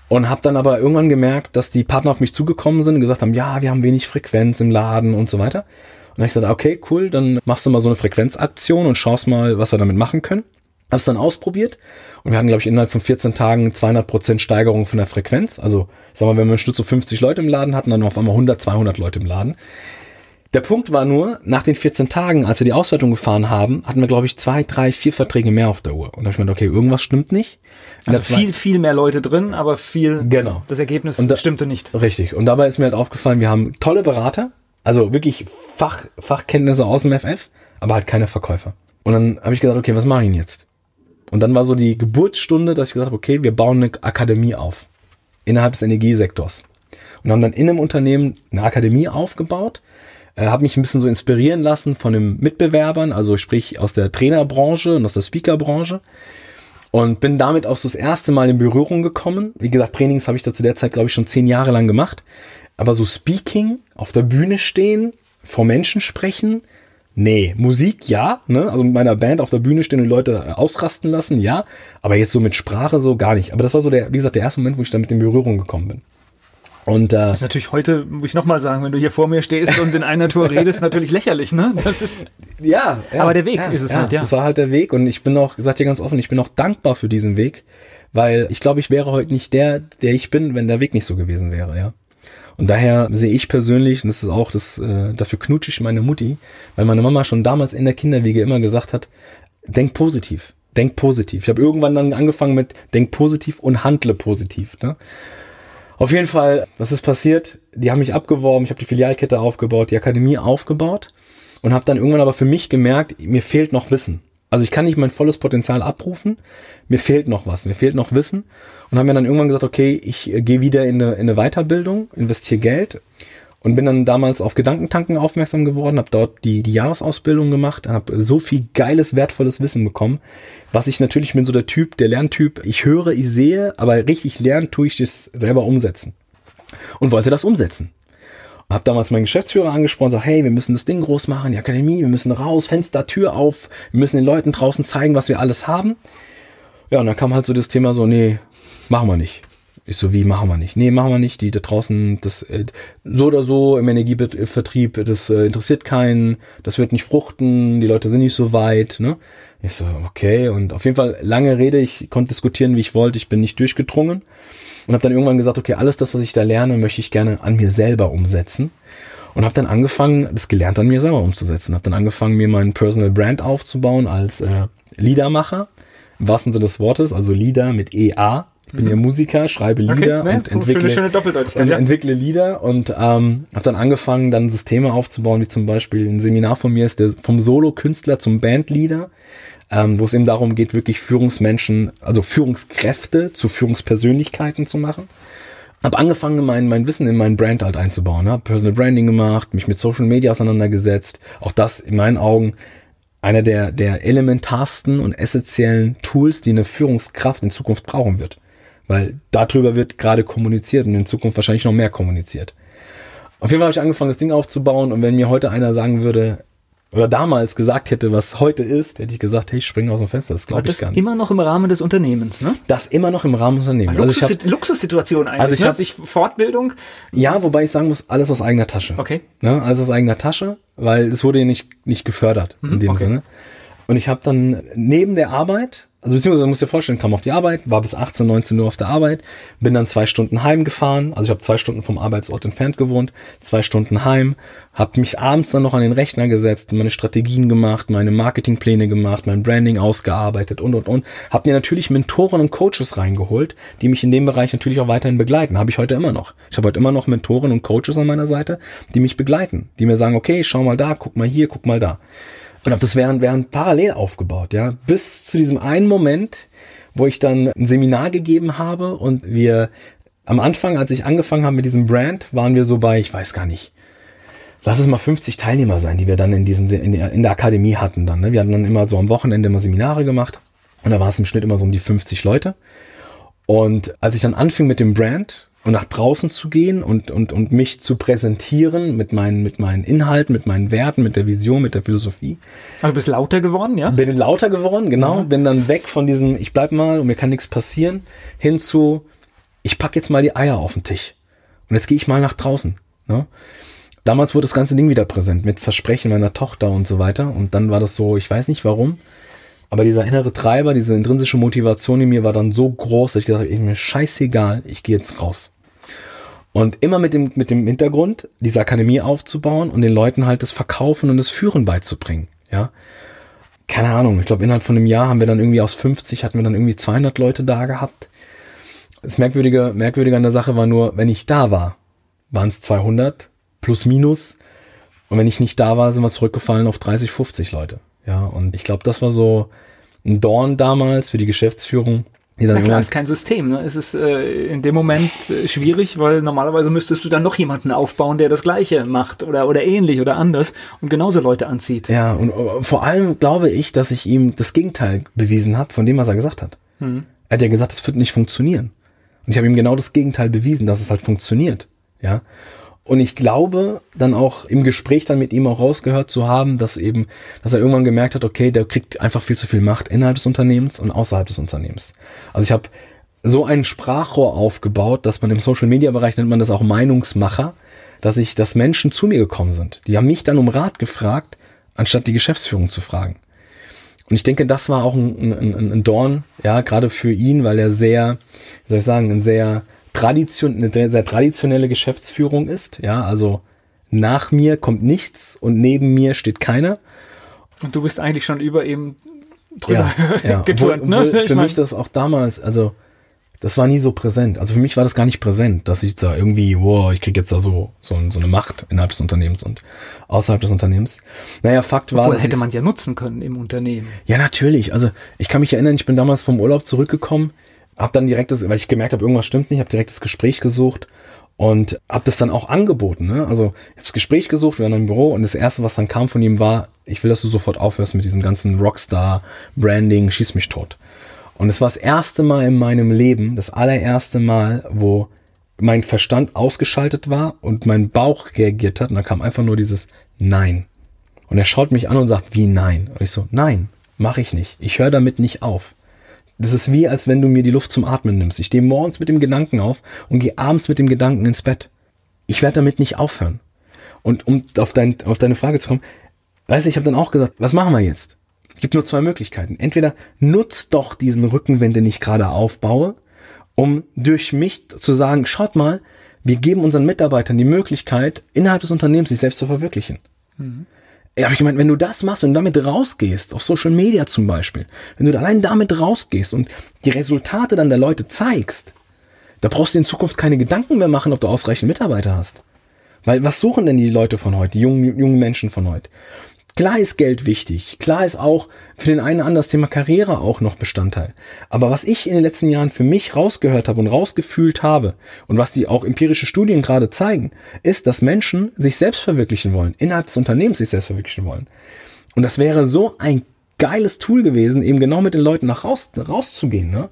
Und habe dann aber irgendwann gemerkt, dass die Partner auf mich zugekommen sind und gesagt haben, ja, wir haben wenig Frequenz im Laden und so weiter. Und dann habe ich gesagt, okay, cool, dann machst du mal so eine Frequenzaktion und schaust mal, was wir damit machen können. Hab's dann ausprobiert und wir hatten, glaube ich, innerhalb von 14 Tagen 200 Prozent Steigerung von der Frequenz. Also, ich sag mal, wenn wir einen Schnitt so 50 Leute im Laden hatten, dann auf einmal 100, 200 Leute im Laden. Der Punkt war nur, nach den 14 Tagen, als wir die Auswertung gefahren haben, hatten wir, glaube ich, zwei, drei, vier Verträge mehr auf der Uhr. Und da habe ich mir gedacht, okay, irgendwas stimmt nicht. Also viel, viel mehr Leute drin, aber viel, genau. das Ergebnis da, stimmte nicht. Richtig. Und dabei ist mir halt aufgefallen, wir haben tolle Berater, also wirklich Fach, Fachkenntnisse aus dem FF, aber halt keine Verkäufer. Und dann habe ich gedacht, okay, was mache ich denn jetzt? Und dann war so die Geburtsstunde, dass ich gesagt habe, okay, wir bauen eine Akademie auf. Innerhalb des Energiesektors. Und haben dann in einem Unternehmen eine Akademie aufgebaut. Äh, habe mich ein bisschen so inspirieren lassen von den Mitbewerbern, also sprich aus der Trainerbranche und aus der Speakerbranche. Und bin damit auch so das erste Mal in Berührung gekommen. Wie gesagt, Trainings habe ich da zu der Zeit, glaube ich, schon zehn Jahre lang gemacht. Aber so Speaking, auf der Bühne stehen, vor Menschen sprechen, Nee, Musik ja, ne? Also mit meiner Band auf der Bühne stehen und Leute äh, ausrasten lassen, ja. Aber jetzt so mit Sprache so gar nicht. Aber das war so der, wie gesagt, der erste Moment, wo ich damit in Berührung gekommen bin. Und, äh, das ist natürlich heute, muss ich nochmal sagen, wenn du hier vor mir stehst und in einer Tour (laughs) redest, natürlich lächerlich, ne? Das ist. Ja, ja aber der Weg ja, ist es ja, halt, ja. Das war halt der Weg und ich bin auch, sag dir ganz offen, ich bin auch dankbar für diesen Weg, weil ich glaube, ich wäre heute nicht der, der ich bin, wenn der Weg nicht so gewesen wäre, ja. Und daher sehe ich persönlich, und das ist auch das, äh, dafür knutsche ich meine Mutti, weil meine Mama schon damals in der Kinderwiege immer gesagt hat, denk positiv, denk positiv. Ich habe irgendwann dann angefangen mit denk positiv und handle positiv. Ne? Auf jeden Fall, was ist passiert? Die haben mich abgeworben, ich habe die Filialkette aufgebaut, die Akademie aufgebaut und habe dann irgendwann aber für mich gemerkt, mir fehlt noch Wissen. Also ich kann nicht mein volles Potenzial abrufen, mir fehlt noch was, mir fehlt noch Wissen und haben mir dann irgendwann gesagt, okay, ich äh, gehe wieder in eine, in eine Weiterbildung, investiere Geld und bin dann damals auf Gedankentanken aufmerksam geworden, habe dort die, die Jahresausbildung gemacht, habe so viel geiles, wertvolles Wissen bekommen, was ich natürlich bin so der Typ, der Lerntyp, ich höre, ich sehe, aber richtig lernen tue ich das selber umsetzen und wollte das umsetzen. Hab damals meinen Geschäftsführer angesprochen, sag, hey, wir müssen das Ding groß machen, die Akademie, wir müssen raus, Fenster, Tür auf, wir müssen den Leuten draußen zeigen, was wir alles haben. Ja, und dann kam halt so das Thema so, nee, machen wir nicht. Ich so, wie machen wir nicht? Nee, machen wir nicht. Die da draußen, das äh, so oder so im Energievertrieb, das äh, interessiert keinen, das wird nicht fruchten, die Leute sind nicht so weit. Ne? Ich so, okay. Und auf jeden Fall lange Rede, ich konnte diskutieren, wie ich wollte, ich bin nicht durchgedrungen und habe dann irgendwann gesagt, okay, alles das, was ich da lerne, möchte ich gerne an mir selber umsetzen. und habe dann angefangen, das gelernt an mir selber umzusetzen. Habe dann angefangen, mir meinen Personal Brand aufzubauen als äh, Liedermacher, im wahrsten Sinne des Wortes, also Lieder mit EA. Ich bin mhm. ja Musiker, schreibe Lieder okay, und entwickle, schöne, schöne und ja. entwickle Lieder und ähm, habe dann angefangen, dann Systeme aufzubauen, wie zum Beispiel ein Seminar von mir ist der vom Solo-Künstler zum Bandleader, ähm, wo es eben darum geht, wirklich Führungsmenschen, also Führungskräfte zu Führungspersönlichkeiten zu machen. Hab angefangen, mein, mein Wissen in meinen Brand halt einzubauen. Hab Personal Branding gemacht, mich mit Social Media auseinandergesetzt. Auch das in meinen Augen einer der, der elementarsten und essentiellen Tools, die eine Führungskraft in Zukunft brauchen wird. Weil darüber wird gerade kommuniziert und in Zukunft wahrscheinlich noch mehr kommuniziert. Auf jeden Fall habe ich angefangen, das Ding aufzubauen und wenn mir heute einer sagen würde, oder damals gesagt hätte, was heute ist, hätte ich gesagt, hey, ich springe aus dem Fenster. Das glaube ich gar nicht. immer noch im Rahmen des Unternehmens, ne? Das immer noch im Rahmen des Unternehmens. Also Luxus, ich hab, Luxussituation eigentlich. Also ich ne? habe sich Fortbildung. Ja, wobei ich sagen muss, alles aus eigener Tasche. Okay. Ne? Alles aus eigener Tasche, weil es wurde ja nicht nicht gefördert mhm, in dem okay. Sinne. Und ich habe dann neben der Arbeit also beziehungsweise muss dir vorstellen, kam auf die Arbeit, war bis 18, 19 Uhr auf der Arbeit, bin dann zwei Stunden heimgefahren, also ich habe zwei Stunden vom Arbeitsort entfernt gewohnt, zwei Stunden heim, habe mich abends dann noch an den Rechner gesetzt, meine Strategien gemacht, meine Marketingpläne gemacht, mein Branding ausgearbeitet und und und, habe mir natürlich Mentoren und Coaches reingeholt, die mich in dem Bereich natürlich auch weiterhin begleiten, habe ich heute immer noch. Ich habe heute immer noch Mentoren und Coaches an meiner Seite, die mich begleiten, die mir sagen, okay, schau mal da, guck mal hier, guck mal da. Und habe das während, während parallel aufgebaut, ja. Bis zu diesem einen Moment, wo ich dann ein Seminar gegeben habe und wir am Anfang, als ich angefangen habe mit diesem Brand, waren wir so bei, ich weiß gar nicht, lass es mal 50 Teilnehmer sein, die wir dann in diesem in der, in der Akademie hatten dann. Ne? Wir hatten dann immer so am Wochenende immer Seminare gemacht und da war es im Schnitt immer so um die 50 Leute. Und als ich dann anfing mit dem Brand und nach draußen zu gehen und, und, und mich zu präsentieren mit meinen, mit meinen Inhalten, mit meinen Werten, mit der Vision, mit der Philosophie. Also bist lauter geworden, ja? Bin lauter geworden, genau. Ja. Bin dann weg von diesem, ich bleib mal und mir kann nichts passieren, hin zu, ich pack jetzt mal die Eier auf den Tisch. Und jetzt gehe ich mal nach draußen. Ne? Damals wurde das ganze Ding wieder präsent mit Versprechen meiner Tochter und so weiter. Und dann war das so, ich weiß nicht warum, aber dieser innere Treiber, diese intrinsische Motivation in mir war dann so groß, dass ich gesagt habe, ich mir scheißegal, ich gehe jetzt raus. Und immer mit dem, mit dem Hintergrund, diese Akademie aufzubauen und den Leuten halt das Verkaufen und das Führen beizubringen. Ja. Keine Ahnung, ich glaube, innerhalb von einem Jahr haben wir dann irgendwie aus 50 hatten wir dann irgendwie 200 Leute da gehabt. Das Merkwürdige, Merkwürdige an der Sache war nur, wenn ich da war, waren es 200 plus minus. Und wenn ich nicht da war, sind wir zurückgefallen auf 30, 50 Leute. Ja, und ich glaube, das war so ein Dorn damals für die Geschäftsführung. Die dann Na klar, ist kein System. Ne? Es ist äh, in dem Moment äh, schwierig, weil normalerweise müsstest du dann noch jemanden aufbauen, der das Gleiche macht oder, oder ähnlich oder anders und genauso Leute anzieht. Ja, und uh, vor allem glaube ich, dass ich ihm das Gegenteil bewiesen habe von dem, was er gesagt hat. Hm. Er hat ja gesagt, es wird nicht funktionieren. Und ich habe ihm genau das Gegenteil bewiesen, dass es halt funktioniert. Ja. Und ich glaube, dann auch im Gespräch dann mit ihm auch rausgehört zu haben, dass eben, dass er irgendwann gemerkt hat, okay, der kriegt einfach viel zu viel Macht innerhalb des Unternehmens und außerhalb des Unternehmens. Also ich habe so ein Sprachrohr aufgebaut, dass man im Social Media Bereich nennt man das auch Meinungsmacher, dass ich, dass Menschen zu mir gekommen sind. Die haben mich dann um Rat gefragt, anstatt die Geschäftsführung zu fragen. Und ich denke, das war auch ein, ein, ein Dorn, ja, gerade für ihn, weil er sehr, wie soll ich sagen, ein sehr Tradition, eine sehr traditionelle Geschäftsführung ist. Ja, also nach mir kommt nichts und neben mir steht keiner. Und du bist eigentlich schon über ihm drüber ja, (laughs) ja. geturnt, ne? Obwohl, für mich das auch damals, also das war nie so präsent. Also für mich war das gar nicht präsent, dass ich da irgendwie, wow, ich krieg jetzt da so, so, so eine Macht innerhalb des Unternehmens und außerhalb des Unternehmens. Naja, Fakt war. Das hätte man ja nutzen können im Unternehmen. Ja, natürlich. Also ich kann mich erinnern, ich bin damals vom Urlaub zurückgekommen habe dann direkt das, weil ich gemerkt habe, irgendwas stimmt nicht, habe direkt das Gespräch gesucht und habe das dann auch angeboten. Ne? Also ich habe das Gespräch gesucht, wir waren im Büro und das erste, was dann kam von ihm war, ich will, dass du sofort aufhörst mit diesem ganzen Rockstar-Branding, schieß mich tot. Und es war das erste Mal in meinem Leben, das allererste Mal, wo mein Verstand ausgeschaltet war und mein Bauch reagiert hat und dann kam einfach nur dieses Nein. Und er schaut mich an und sagt, wie nein? Und ich so, nein, mache ich nicht. Ich höre damit nicht auf. Das ist wie, als wenn du mir die Luft zum Atmen nimmst. Ich stehe morgens mit dem Gedanken auf und gehe abends mit dem Gedanken ins Bett. Ich werde damit nicht aufhören. Und um auf, dein, auf deine Frage zu kommen, weißt du, ich habe dann auch gesagt, was machen wir jetzt? Es gibt nur zwei Möglichkeiten. Entweder nutzt doch diesen Rücken, wenn den ich gerade aufbaue, um durch mich zu sagen, schaut mal, Wir geben unseren Mitarbeitern die Möglichkeit, innerhalb des Unternehmens sich selbst zu verwirklichen. Mhm. Ja, hab ich gemeint, wenn du das machst und damit rausgehst, auf Social Media zum Beispiel, wenn du allein damit rausgehst und die Resultate dann der Leute zeigst, da brauchst du in Zukunft keine Gedanken mehr machen, ob du ausreichend Mitarbeiter hast. Weil was suchen denn die Leute von heute, die jungen, jungen Menschen von heute? Klar ist Geld wichtig. Klar ist auch für den einen oder anderen das Thema Karriere auch noch Bestandteil. Aber was ich in den letzten Jahren für mich rausgehört habe und rausgefühlt habe und was die auch empirische Studien gerade zeigen, ist, dass Menschen sich selbst verwirklichen wollen, innerhalb des Unternehmens sich selbst verwirklichen wollen. Und das wäre so ein geiles Tool gewesen, eben genau mit den Leuten nach raus, rauszugehen, ne?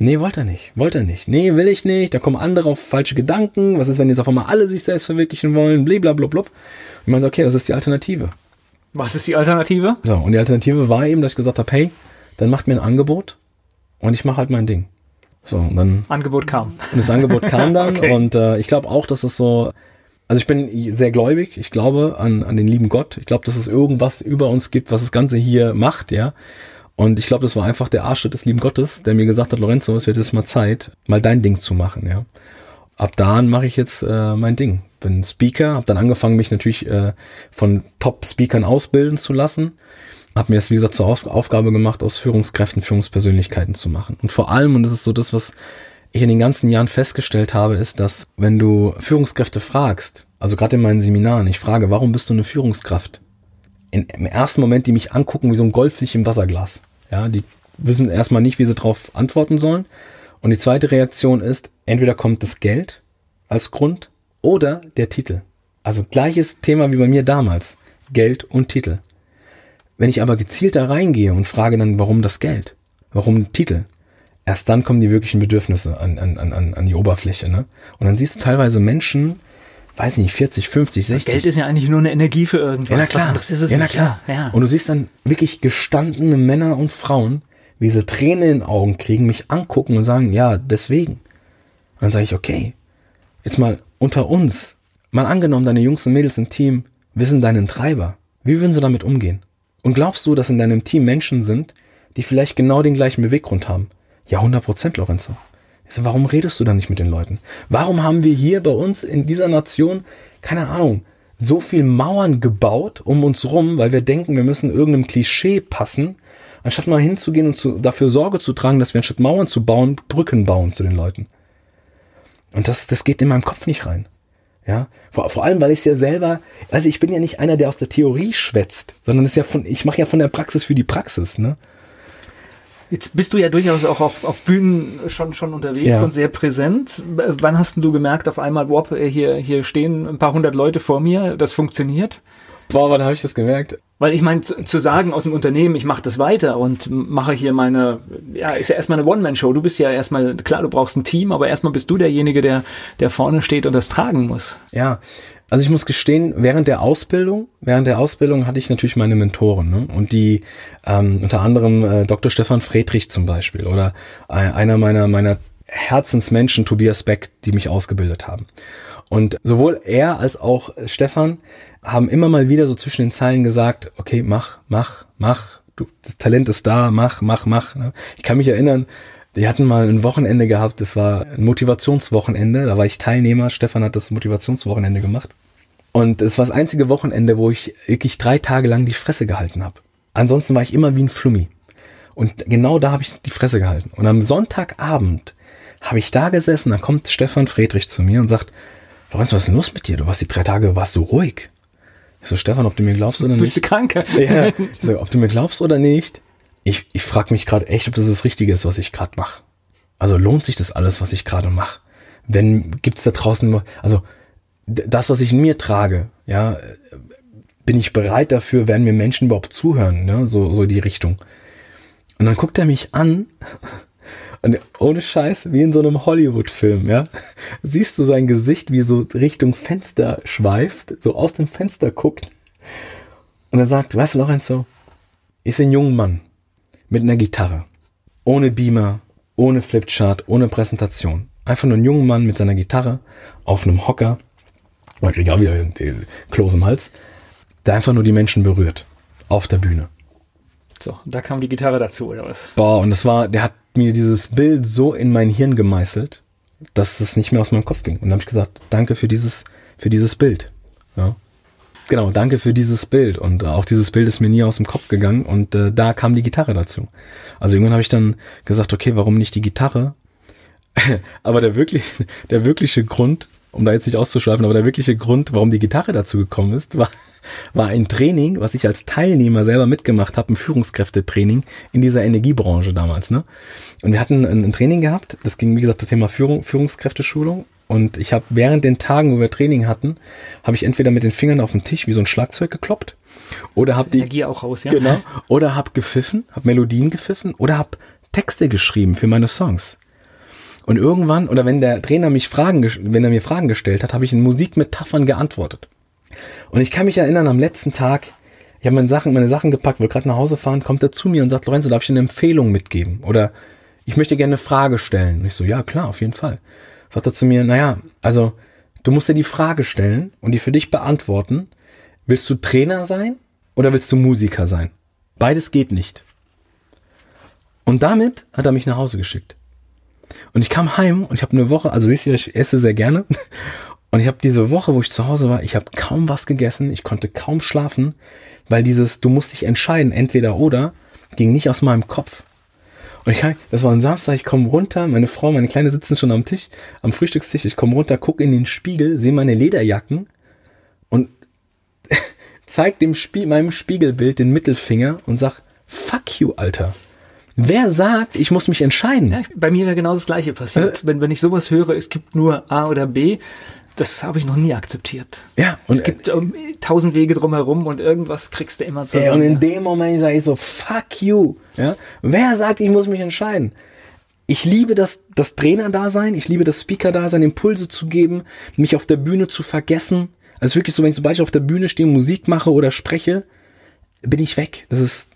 Nee, wollte er nicht. Wollte er nicht. Nee, will ich nicht. Da kommen andere auf falsche Gedanken. Was ist, wenn jetzt auf einmal alle sich selbst verwirklichen wollen? Blablabla. Und man sagt, okay, das ist die Alternative. Was ist die Alternative? So, und die Alternative war eben, dass ich gesagt habe, hey, dann macht mir ein Angebot und ich mache halt mein Ding. So, und dann. Angebot kam. (laughs) Und das Angebot kam dann (laughs) okay. und äh, ich glaube auch, dass es so. Also ich bin sehr gläubig, ich glaube an, an den lieben Gott. Ich glaube, dass es irgendwas über uns gibt, was das Ganze hier macht, ja. Und ich glaube, das war einfach der Arschtritt des lieben Gottes, der mir gesagt hat, Lorenzo, es wird jetzt mal Zeit, mal dein Ding zu machen, ja. Ab da mache ich jetzt äh, mein Ding bin Speaker, habe dann angefangen, mich natürlich äh, von Top-Speakern ausbilden zu lassen. Habe mir es, wie gesagt, zur Auf Aufgabe gemacht, aus Führungskräften Führungspersönlichkeiten zu machen. Und vor allem, und das ist so das, was ich in den ganzen Jahren festgestellt habe, ist, dass wenn du Führungskräfte fragst, also gerade in meinen Seminaren, ich frage, warum bist du eine Führungskraft? In, Im ersten Moment, die mich angucken wie so ein Goldfisch im Wasserglas. Ja, die wissen erstmal nicht, wie sie darauf antworten sollen. Und die zweite Reaktion ist, entweder kommt das Geld als Grund oder der Titel. Also gleiches Thema wie bei mir damals. Geld und Titel. Wenn ich aber gezielt da reingehe und frage dann, warum das Geld? Warum Titel? Erst dann kommen die wirklichen Bedürfnisse an, an, an, an die Oberfläche. Ne? Und dann siehst du teilweise Menschen, weiß nicht, 40, 50, 60. Geld ist ja eigentlich nur eine Energie für irgendwas. Ja, na klar. Was ist es ja, na klar. Ja, ja. Und du siehst dann wirklich gestandene Männer und Frauen, wie sie Tränen in den Augen kriegen, mich angucken und sagen, ja, deswegen. Und dann sage ich, okay, jetzt mal unter uns, mal angenommen, deine Jungs und Mädels im Team wissen deinen Treiber. Wie würden sie damit umgehen? Und glaubst du, dass in deinem Team Menschen sind, die vielleicht genau den gleichen Beweggrund haben? Ja, 100 Prozent, Lorenzo. Ich so, warum redest du dann nicht mit den Leuten? Warum haben wir hier bei uns in dieser Nation, keine Ahnung, so viel Mauern gebaut um uns rum, weil wir denken, wir müssen irgendeinem Klischee passen, anstatt mal hinzugehen und zu, dafür Sorge zu tragen, dass wir anstatt Mauern zu bauen, Brücken bauen zu den Leuten. Und das, das geht in meinem Kopf nicht rein. Ja, vor, vor allem, weil ich es ja selber, also ich bin ja nicht einer, der aus der Theorie schwätzt, sondern ist ja von, ich mache ja von der Praxis für die Praxis, ne? Jetzt bist du ja durchaus auch auf, auf Bühnen schon, schon unterwegs ja. und sehr präsent. Wann hast du gemerkt, auf einmal, wow, hier, hier stehen ein paar hundert Leute vor mir, das funktioniert? Boah, wann habe ich das gemerkt? Weil ich meine, zu sagen aus dem Unternehmen, ich mache das weiter und mache hier meine, ja, ist ja erstmal eine One-Man-Show. Du bist ja erstmal, klar, du brauchst ein Team, aber erstmal bist du derjenige, der, der vorne steht und das tragen muss. Ja, also ich muss gestehen, während der Ausbildung, während der Ausbildung hatte ich natürlich meine Mentoren, ne? Und die, ähm, unter anderem äh, Dr. Stefan Friedrich zum Beispiel oder äh, einer meiner, meiner Herzensmenschen, Tobias Beck, die mich ausgebildet haben. Und sowohl er als auch Stefan haben immer mal wieder so zwischen den Zeilen gesagt, okay, mach, mach, mach, du, das Talent ist da, mach, mach, mach. Ne? Ich kann mich erinnern, die hatten mal ein Wochenende gehabt, das war ein Motivationswochenende, da war ich Teilnehmer, Stefan hat das Motivationswochenende gemacht. Und es war das einzige Wochenende, wo ich wirklich drei Tage lang die Fresse gehalten habe. Ansonsten war ich immer wie ein Flummi. Und genau da habe ich die Fresse gehalten. Und am Sonntagabend habe ich da gesessen, da kommt Stefan Friedrich zu mir und sagt, Lorenz, was ist denn los mit dir? Du warst die drei Tage, warst du ruhig. Ich so, Stefan, ob du mir glaubst oder nicht. Bist du krank? Ja, (laughs) ich so, ob du mir glaubst oder nicht. Ich, ich frage mich gerade echt, ob das das Richtige ist, was ich gerade mache. Also lohnt sich das alles, was ich gerade mache? Wenn gibt's da draußen, also das, was ich in mir trage, ja, bin ich bereit dafür, werden mir Menschen überhaupt zuhören, ne? so, so die Richtung. Und dann guckt er mich an und ohne Scheiß, wie in so einem Hollywood-Film, ja. (laughs) Siehst du sein Gesicht, wie so Richtung Fenster schweift, so aus dem Fenster guckt. Und er sagt, weißt du, Lorenzo, ich sehe einen jungen Mann mit einer Gitarre. Ohne Beamer, ohne Flipchart, ohne Präsentation. Einfach nur einen jungen Mann mit seiner Gitarre auf einem Hocker. Man kriegt auch wieder den Kloß im Hals. Der einfach nur die Menschen berührt. Auf der Bühne. So, da kam die Gitarre dazu, oder was? Boah, und das war, der hat mir dieses Bild so in mein Hirn gemeißelt. dass es nicht mehr aus meinem Kopf ging. Und dann habe ich gesagt, danke für dieses, für dieses Bild. Ja. Genau, danke für dieses Bild. Und äh, auch dieses Bild ist mir nie aus dem Kopf gegangen. Und äh, da kam die Gitarre dazu. Also irgendwann habe ich dann gesagt, okay, warum nicht die Gitarre? (laughs) aber der wirklich, der wirkliche Grund, um da jetzt nicht auszuschweifen, aber der wirkliche Grund, warum die Gitarre dazu gekommen ist, war, war ein Training, was ich als Teilnehmer selber mitgemacht habe, ein Führungskräftetraining in dieser Energiebranche damals. Ne? Und wir hatten ein, ein Training gehabt, das ging, wie gesagt, zum Thema Führung, Führungskräfteschulung. Und ich habe während den Tagen, wo wir Training hatten, habe ich entweder mit den Fingern auf den Tisch wie so ein Schlagzeug gekloppt oder habe die Energie auch raus, ja. Genau. Oder habe gepfiffen, habe Melodien gepfiffen oder habe Texte geschrieben für meine Songs. Und irgendwann, oder wenn der Trainer mich Fragen, wenn er mir Fragen gestellt hat, habe ich in Musikmetaphern geantwortet. Und ich kann mich erinnern, am letzten Tag, ich habe meine Sachen, meine Sachen gepackt, will gerade nach Hause fahren, kommt er zu mir und sagt, Lorenzo, darf ich eine Empfehlung mitgeben? Oder ich möchte gerne eine Frage stellen. Und ich so, ja, klar, auf jeden Fall. Sagt er zu mir, naja, also du musst dir die Frage stellen und die für dich beantworten. Willst du Trainer sein oder willst du Musiker sein? Beides geht nicht. Und damit hat er mich nach Hause geschickt. Und ich kam heim und ich habe eine Woche, also siehst du, ich esse sehr gerne. (laughs) Und ich habe diese Woche, wo ich zu Hause war, ich habe kaum was gegessen, ich konnte kaum schlafen, weil dieses, du musst dich entscheiden, entweder oder, ging nicht aus meinem Kopf. Und ich das war ein Samstag, ich komme runter, meine Frau, meine Kleine sitzen schon am Tisch, am Frühstückstisch, ich komme runter, gucke in den Spiegel, sehe meine Lederjacken und (laughs) zeig dem Spie meinem Spiegelbild den Mittelfinger und sag, fuck you, Alter. Wer sagt, ich muss mich entscheiden? Ja, bei mir wäre genau das Gleiche passiert. Äh? Wenn, wenn ich sowas höre, es gibt nur A oder B, das habe ich noch nie akzeptiert. Ja, und es gibt um, tausend Wege drumherum und irgendwas kriegst du immer zusammen. Ja, und in dem Moment sage ich so, fuck you. Ja? Wer sagt, ich muss mich entscheiden? Ich liebe das, das Trainer-Dasein, ich liebe das Speaker-Dasein, Impulse zu geben, mich auf der Bühne zu vergessen. Also wirklich so, wenn ich sobald ich auf der Bühne stehe, Musik mache oder spreche, bin ich weg. Das ist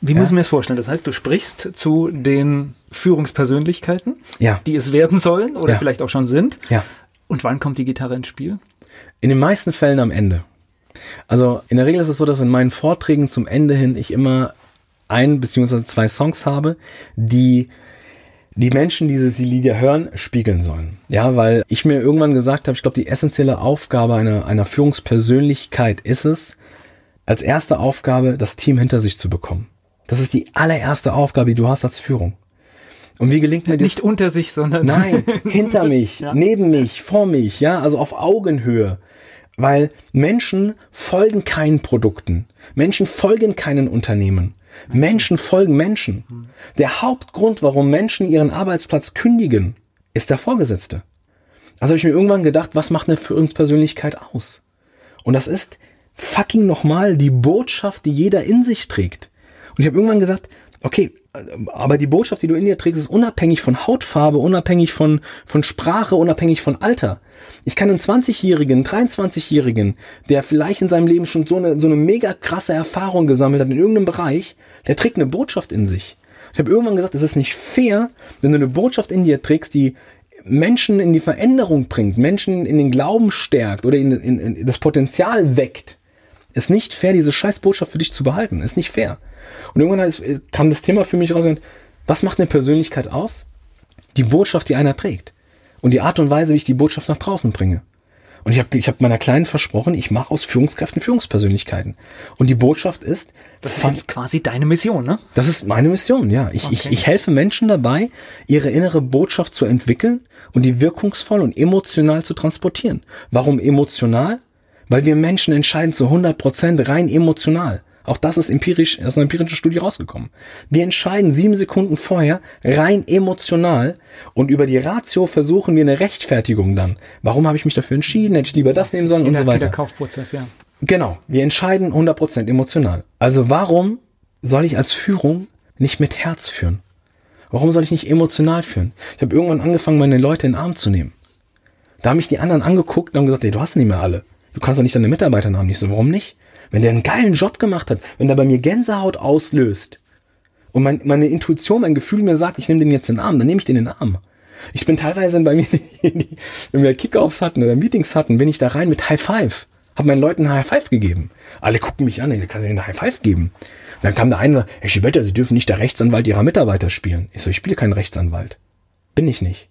wie ja. muss ich mir das vorstellen? Das heißt, du sprichst zu den Führungspersönlichkeiten, ja. die es werden sollen oder ja. vielleicht auch schon sind. Ja. Und wann kommt die Gitarre ins Spiel? In den meisten Fällen am Ende. Also in der Regel ist es so, dass in meinen Vorträgen zum Ende hin ich immer ein bzw. zwei Songs habe, die die Menschen, die diese Lieder hören, spiegeln sollen. Ja, weil ich mir irgendwann gesagt habe, ich glaube, die essentielle Aufgabe einer, einer Führungspersönlichkeit ist es, als erste Aufgabe das Team hinter sich zu bekommen. Das ist die allererste Aufgabe, die du hast als Führung. Und wie gelingt mir das? Nicht unter sich, sondern. Nein, (laughs) hinter mich, ja. neben mich, vor mich, ja, also auf Augenhöhe. Weil Menschen folgen keinen Produkten. Menschen folgen keinen Unternehmen. Menschen folgen Menschen. Der Hauptgrund, warum Menschen ihren Arbeitsplatz kündigen, ist der Vorgesetzte. Also habe ich mir irgendwann gedacht, was macht eine Führungspersönlichkeit aus? Und das ist fucking nochmal die Botschaft, die jeder in sich trägt. Und ich habe irgendwann gesagt, okay, aber die Botschaft, die du in dir trägst, ist unabhängig von Hautfarbe, unabhängig von, von Sprache, unabhängig von Alter. Ich kann einen 20-Jährigen, 23-Jährigen, der vielleicht in seinem Leben schon so eine, so eine mega krasse Erfahrung gesammelt hat in irgendeinem Bereich, der trägt eine Botschaft in sich. Ich habe irgendwann gesagt, es ist nicht fair, wenn du eine Botschaft in dir trägst, die Menschen in die Veränderung bringt, Menschen in den Glauben stärkt oder in, in, in das Potenzial weckt. Ist nicht fair, diese Scheißbotschaft für dich zu behalten. Ist nicht fair. Und irgendwann kam das Thema für mich raus, was macht eine Persönlichkeit aus? Die Botschaft, die einer trägt. Und die Art und Weise, wie ich die Botschaft nach draußen bringe. Und ich habe ich hab meiner Kleinen versprochen, ich mache aus Führungskräften Führungspersönlichkeiten. Und die Botschaft ist. Das ist jetzt quasi deine Mission, ne? Das ist meine Mission, ja. Ich, okay. ich, ich helfe Menschen dabei, ihre innere Botschaft zu entwickeln und die wirkungsvoll und emotional zu transportieren. Warum emotional? Weil wir Menschen entscheiden zu 100 Prozent rein emotional. Auch das ist empirisch, aus einer empirischen Studie rausgekommen. Wir entscheiden sieben Sekunden vorher rein emotional und über die Ratio versuchen wir eine Rechtfertigung dann. Warum habe ich mich dafür entschieden? Hätte ich lieber das nehmen sollen und so weiter. Der Kaufprozess, ja. Genau. Wir entscheiden 100% emotional. Also warum soll ich als Führung nicht mit Herz führen? Warum soll ich nicht emotional führen? Ich habe irgendwann angefangen, meine Leute in den Arm zu nehmen. Da haben mich die anderen angeguckt und haben gesagt, ey, du hast nicht mehr alle. Du kannst doch nicht deine Mitarbeiter haben. Ich so, warum nicht? Wenn der einen geilen Job gemacht hat, wenn der bei mir Gänsehaut auslöst und mein, meine Intuition, mein Gefühl mir sagt, ich nehme den jetzt in den Arm, dann nehme ich den in den Arm. Ich bin teilweise bei mir, (laughs) wenn wir Kickoffs hatten oder Meetings hatten, bin ich da rein mit High Five. Hab meinen Leuten High Five gegeben. Alle gucken mich an, ich kann ihnen High Five geben. dann kam der eine, Herr Schibetta, Sie dürfen nicht der Rechtsanwalt Ihrer Mitarbeiter spielen. Ich so, ich spiele keinen Rechtsanwalt. Bin ich nicht.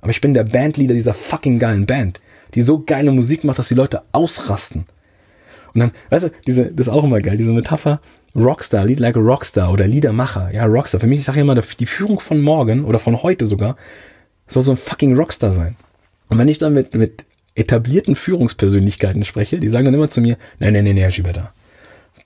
Aber ich bin der Bandleader dieser fucking geilen Band, die so geile Musik macht, dass die Leute ausrasten. Und dann, weißt du, diese, das ist auch immer geil, diese Metapher, Rockstar, Lead like a Rockstar oder Liedermacher, ja, Rockstar. Für mich, ich sage immer, die Führung von morgen oder von heute sogar, soll so ein fucking Rockstar sein. Und wenn ich dann mit, mit etablierten Führungspersönlichkeiten spreche, die sagen dann immer zu mir, nein, nein, nein, Herr Schieberter,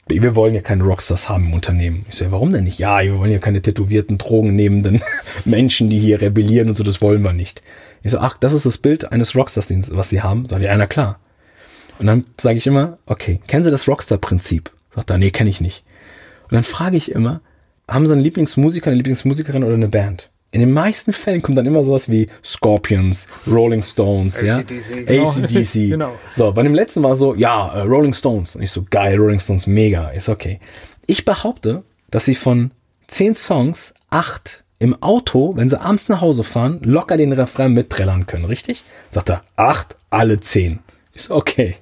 wir wollen ja keine Rockstars haben im Unternehmen. Ich sage, warum denn nicht? Ja, wir wollen ja keine tätowierten, drogennehmenden (laughs) Menschen, die hier rebellieren und so, das wollen wir nicht. Ich so, ach, das ist das Bild eines Rockstars, was sie haben. Sag ich, ja, na klar. Und dann sage ich immer, okay, kennen Sie das Rockstar-Prinzip? Sagt er, nee, kenne ich nicht. Und dann frage ich immer, haben Sie einen Lieblingsmusiker, eine Lieblingsmusikerin oder eine Band? In den meisten Fällen kommt dann immer sowas wie Scorpions, Rolling Stones, ACDC, ja, ACDC. (laughs) genau. So, bei dem letzten war so, ja, uh, Rolling Stones. Und ich so, geil, Rolling Stones, mega, ist okay. Ich behaupte, dass sie von zehn Songs acht im Auto, wenn sie abends nach Hause fahren, locker den Refrain mitträllern können, richtig? Sagt er, acht, alle zehn. Ich so, okay.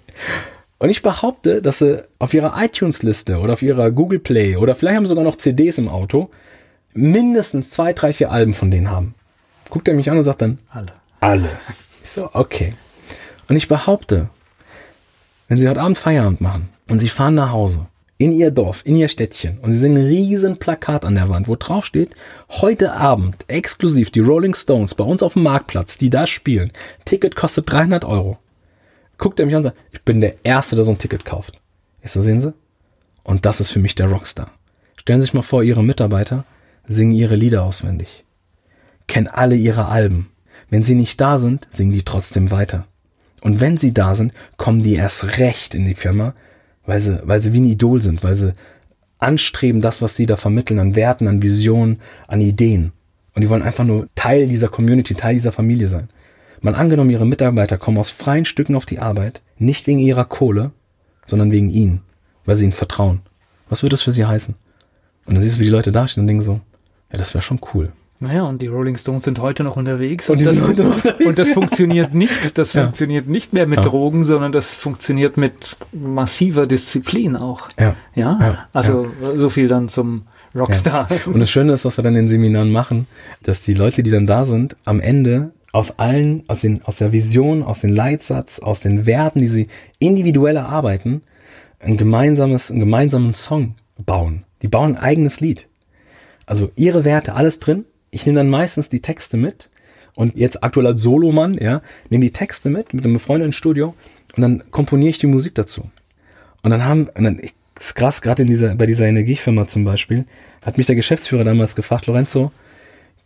Und ich behaupte, dass sie auf ihrer iTunes-Liste oder auf ihrer Google Play oder vielleicht haben sie sogar noch CDs im Auto, mindestens zwei, drei, vier Alben von denen haben. Guckt er mich an und sagt dann, alle. Alle. Ich so, okay. Und ich behaupte, wenn sie heute Abend Feierabend machen und sie fahren nach Hause, in ihr Dorf, in ihr Städtchen und sie sehen ein riesen Plakat an der Wand, wo drauf steht, heute Abend exklusiv die Rolling Stones bei uns auf dem Marktplatz, die da spielen. Ticket kostet 300 Euro. Guckt er mich an und sagt, ich bin der Erste, der so ein Ticket kauft. Ich so, sehen Sie? Und das ist für mich der Rockstar. Stellen Sie sich mal vor, Ihre Mitarbeiter singen ihre Lieder auswendig, kennen alle ihre Alben. Wenn sie nicht da sind, singen die trotzdem weiter. Und wenn sie da sind, kommen die erst recht in die Firma, weil sie, weil sie wie ein Idol sind, weil sie anstreben, das, was sie da vermitteln, an Werten, an Visionen, an Ideen. Und die wollen einfach nur Teil dieser Community, Teil dieser Familie sein. Mal angenommen, ihre Mitarbeiter kommen aus freien Stücken auf die Arbeit, nicht wegen ihrer Kohle, sondern wegen ihnen, weil sie ihnen vertrauen. Was würde das für sie heißen? Und dann siehst du, wie die Leute dastehen und denken so, ja, das wäre schon cool. Naja, und die Rolling Stones sind heute noch unterwegs. Und, und, das, unterwegs. und das, funktioniert nicht. Das (laughs) ja. funktioniert nicht mehr mit ja. Drogen, sondern das funktioniert mit massiver Disziplin auch. Ja. Ja. ja. Also so viel dann zum Rockstar. Und das Schöne ist, was wir dann in den Seminaren machen, dass die Leute, die dann da sind, am Ende aus allen, aus, den, aus der Vision, aus dem Leitsatz, aus den Werten, die sie individuell erarbeiten, ein gemeinsames, einen gemeinsamen Song bauen. Die bauen ein eigenes Lied. Also ihre Werte, alles drin. Ich nehme dann meistens die Texte mit und jetzt aktuell als Solomann, ja, nehme die Texte mit mit einem befreundeten Studio und dann komponiere ich die Musik dazu. Und dann haben, und dann, ist krass, gerade in dieser, bei dieser Energiefirma zum Beispiel, hat mich der Geschäftsführer damals gefragt, Lorenzo,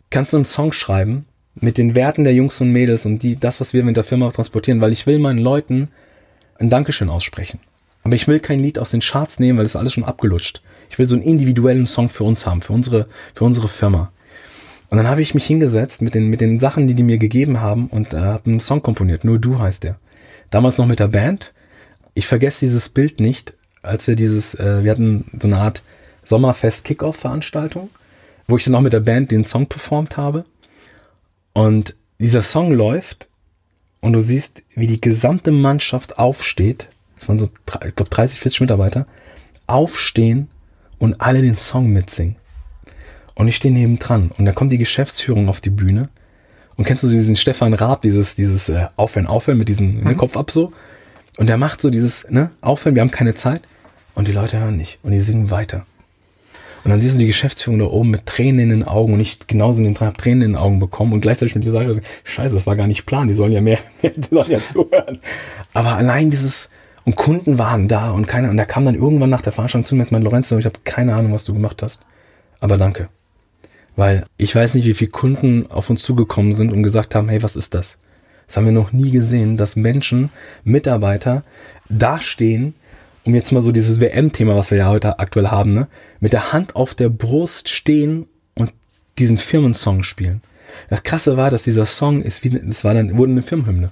kannst du einen Song schreiben mit den Werten der Jungs und Mädels und die, das, was wir mit der Firma transportieren, weil ich will meinen Leuten ein Dankeschön aussprechen. Aber ich will kein Lied aus den Charts nehmen, weil das ist alles schon abgelutscht. Ich will so einen individuellen Song für uns haben, für unsere, für unsere Firma. Und dann habe ich mich hingesetzt mit den, mit den Sachen, die die mir gegeben haben und äh, habe einen Song komponiert. Nur du heißt der. Damals noch mit der Band. Ich vergesse dieses Bild nicht, als wir dieses, äh, wir hatten so eine Art Sommerfest-Kickoff-Veranstaltung, wo ich dann auch mit der Band den Song performt habe. Und dieser Song läuft und du siehst, wie die gesamte Mannschaft aufsteht. Es waren so, ich glaube, 30, 40 Mitarbeiter. Aufstehen und alle den Song mitsingen. Und ich stehe neben dran und da kommt die Geschäftsführung auf die Bühne. Und kennst du diesen Stefan Raab, dieses, dieses äh, Aufhören, Aufhören mit diesem ne, mhm. Kopf ab so? Und der macht so dieses, ne, Aufhören, wir haben keine Zeit. Und die Leute hören nicht. Und die singen weiter. Und dann siehst du die Geschäftsführung da oben mit Tränen in den Augen und ich genauso in den hab Tränen in den Augen bekommen und gleichzeitig mit dir sage, scheiße, das war gar nicht Plan, die sollen ja mehr, (laughs) die sollen ja zuhören. Aber allein dieses, und Kunden waren da und keiner. Und der kam dann irgendwann nach der Veranstaltung zu mir und meinte, Lorenzo, ich habe keine Ahnung, was du gemacht hast. Aber danke. Weil ich weiß nicht, wie viele Kunden auf uns zugekommen sind und gesagt haben, hey, was ist das? Das haben wir noch nie gesehen, dass Menschen, Mitarbeiter dastehen, um jetzt mal so dieses WM-Thema, was wir ja heute aktuell haben, ne, mit der Hand auf der Brust stehen und diesen Firmensong spielen. Das Krasse war, dass dieser Song ist wie, das war dann, wurde eine Firmenhymne.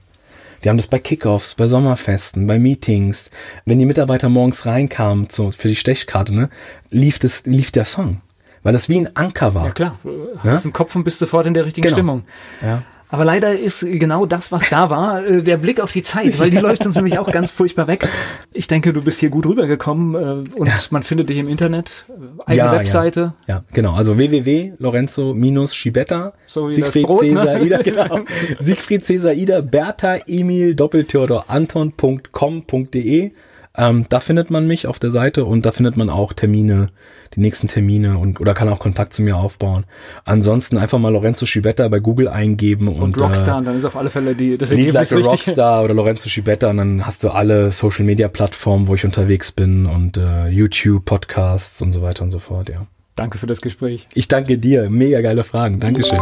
Die haben das bei Kickoffs, bei Sommerfesten, bei Meetings. Wenn die Mitarbeiter morgens reinkamen zu, für die Stechkarte, ne, lief, das, lief der Song. Weil das wie ein Anker war. Ja klar, ne? hast im Kopf und bist sofort in der richtigen genau. Stimmung. Ja. Aber leider ist genau das, was da war, äh, der Blick auf die Zeit, weil die (laughs) läuft uns nämlich auch ganz furchtbar weg. Ich denke, du bist hier gut rübergekommen äh, und ja. man findet dich im Internet, äh, eigene ja, Webseite. Ja. ja, genau. Also www.lorenzo-schibetta, so Siegfried Brot, Cäsar ne? Ida, (laughs) genau. Siegfried Cäsar Ida, Bertha Emil Doppeltheodor Anton.com.de ähm, da findet man mich auf der Seite und da findet man auch Termine, die nächsten Termine und oder kann auch Kontakt zu mir aufbauen. Ansonsten einfach mal Lorenzo Schibetta bei Google eingeben und, und Rockstar, äh, dann ist auf alle Fälle die das Ergebnis like richtig. Rockstar oder Lorenzo Schibetta und dann hast du alle Social Media Plattformen, wo ich unterwegs bin und äh, YouTube, Podcasts und so weiter und so fort, ja. Danke für das Gespräch. Ich danke dir. Mega geile Fragen. Dankeschön.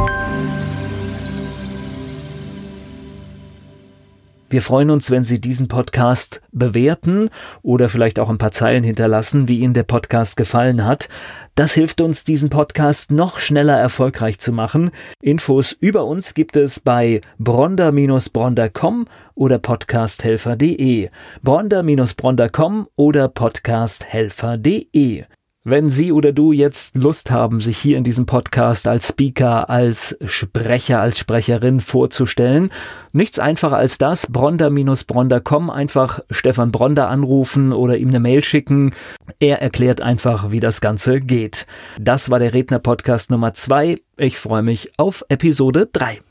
Wir freuen uns, wenn Sie diesen Podcast bewerten oder vielleicht auch ein paar Zeilen hinterlassen, wie Ihnen der Podcast gefallen hat. Das hilft uns, diesen Podcast noch schneller erfolgreich zu machen. Infos über uns gibt es bei bronder-bronder.com oder podcasthelfer.de. bronder-bronder.com oder podcasthelfer.de. Wenn Sie oder du jetzt Lust haben, sich hier in diesem Podcast als Speaker, als Sprecher, als Sprecherin vorzustellen, nichts einfacher als das, bronder-bronder.com, einfach Stefan Bronder anrufen oder ihm eine Mail schicken. Er erklärt einfach, wie das Ganze geht. Das war der Redner-Podcast Nummer zwei. Ich freue mich auf Episode drei.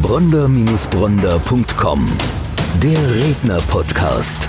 bronder-bronder.com Der Redner-Podcast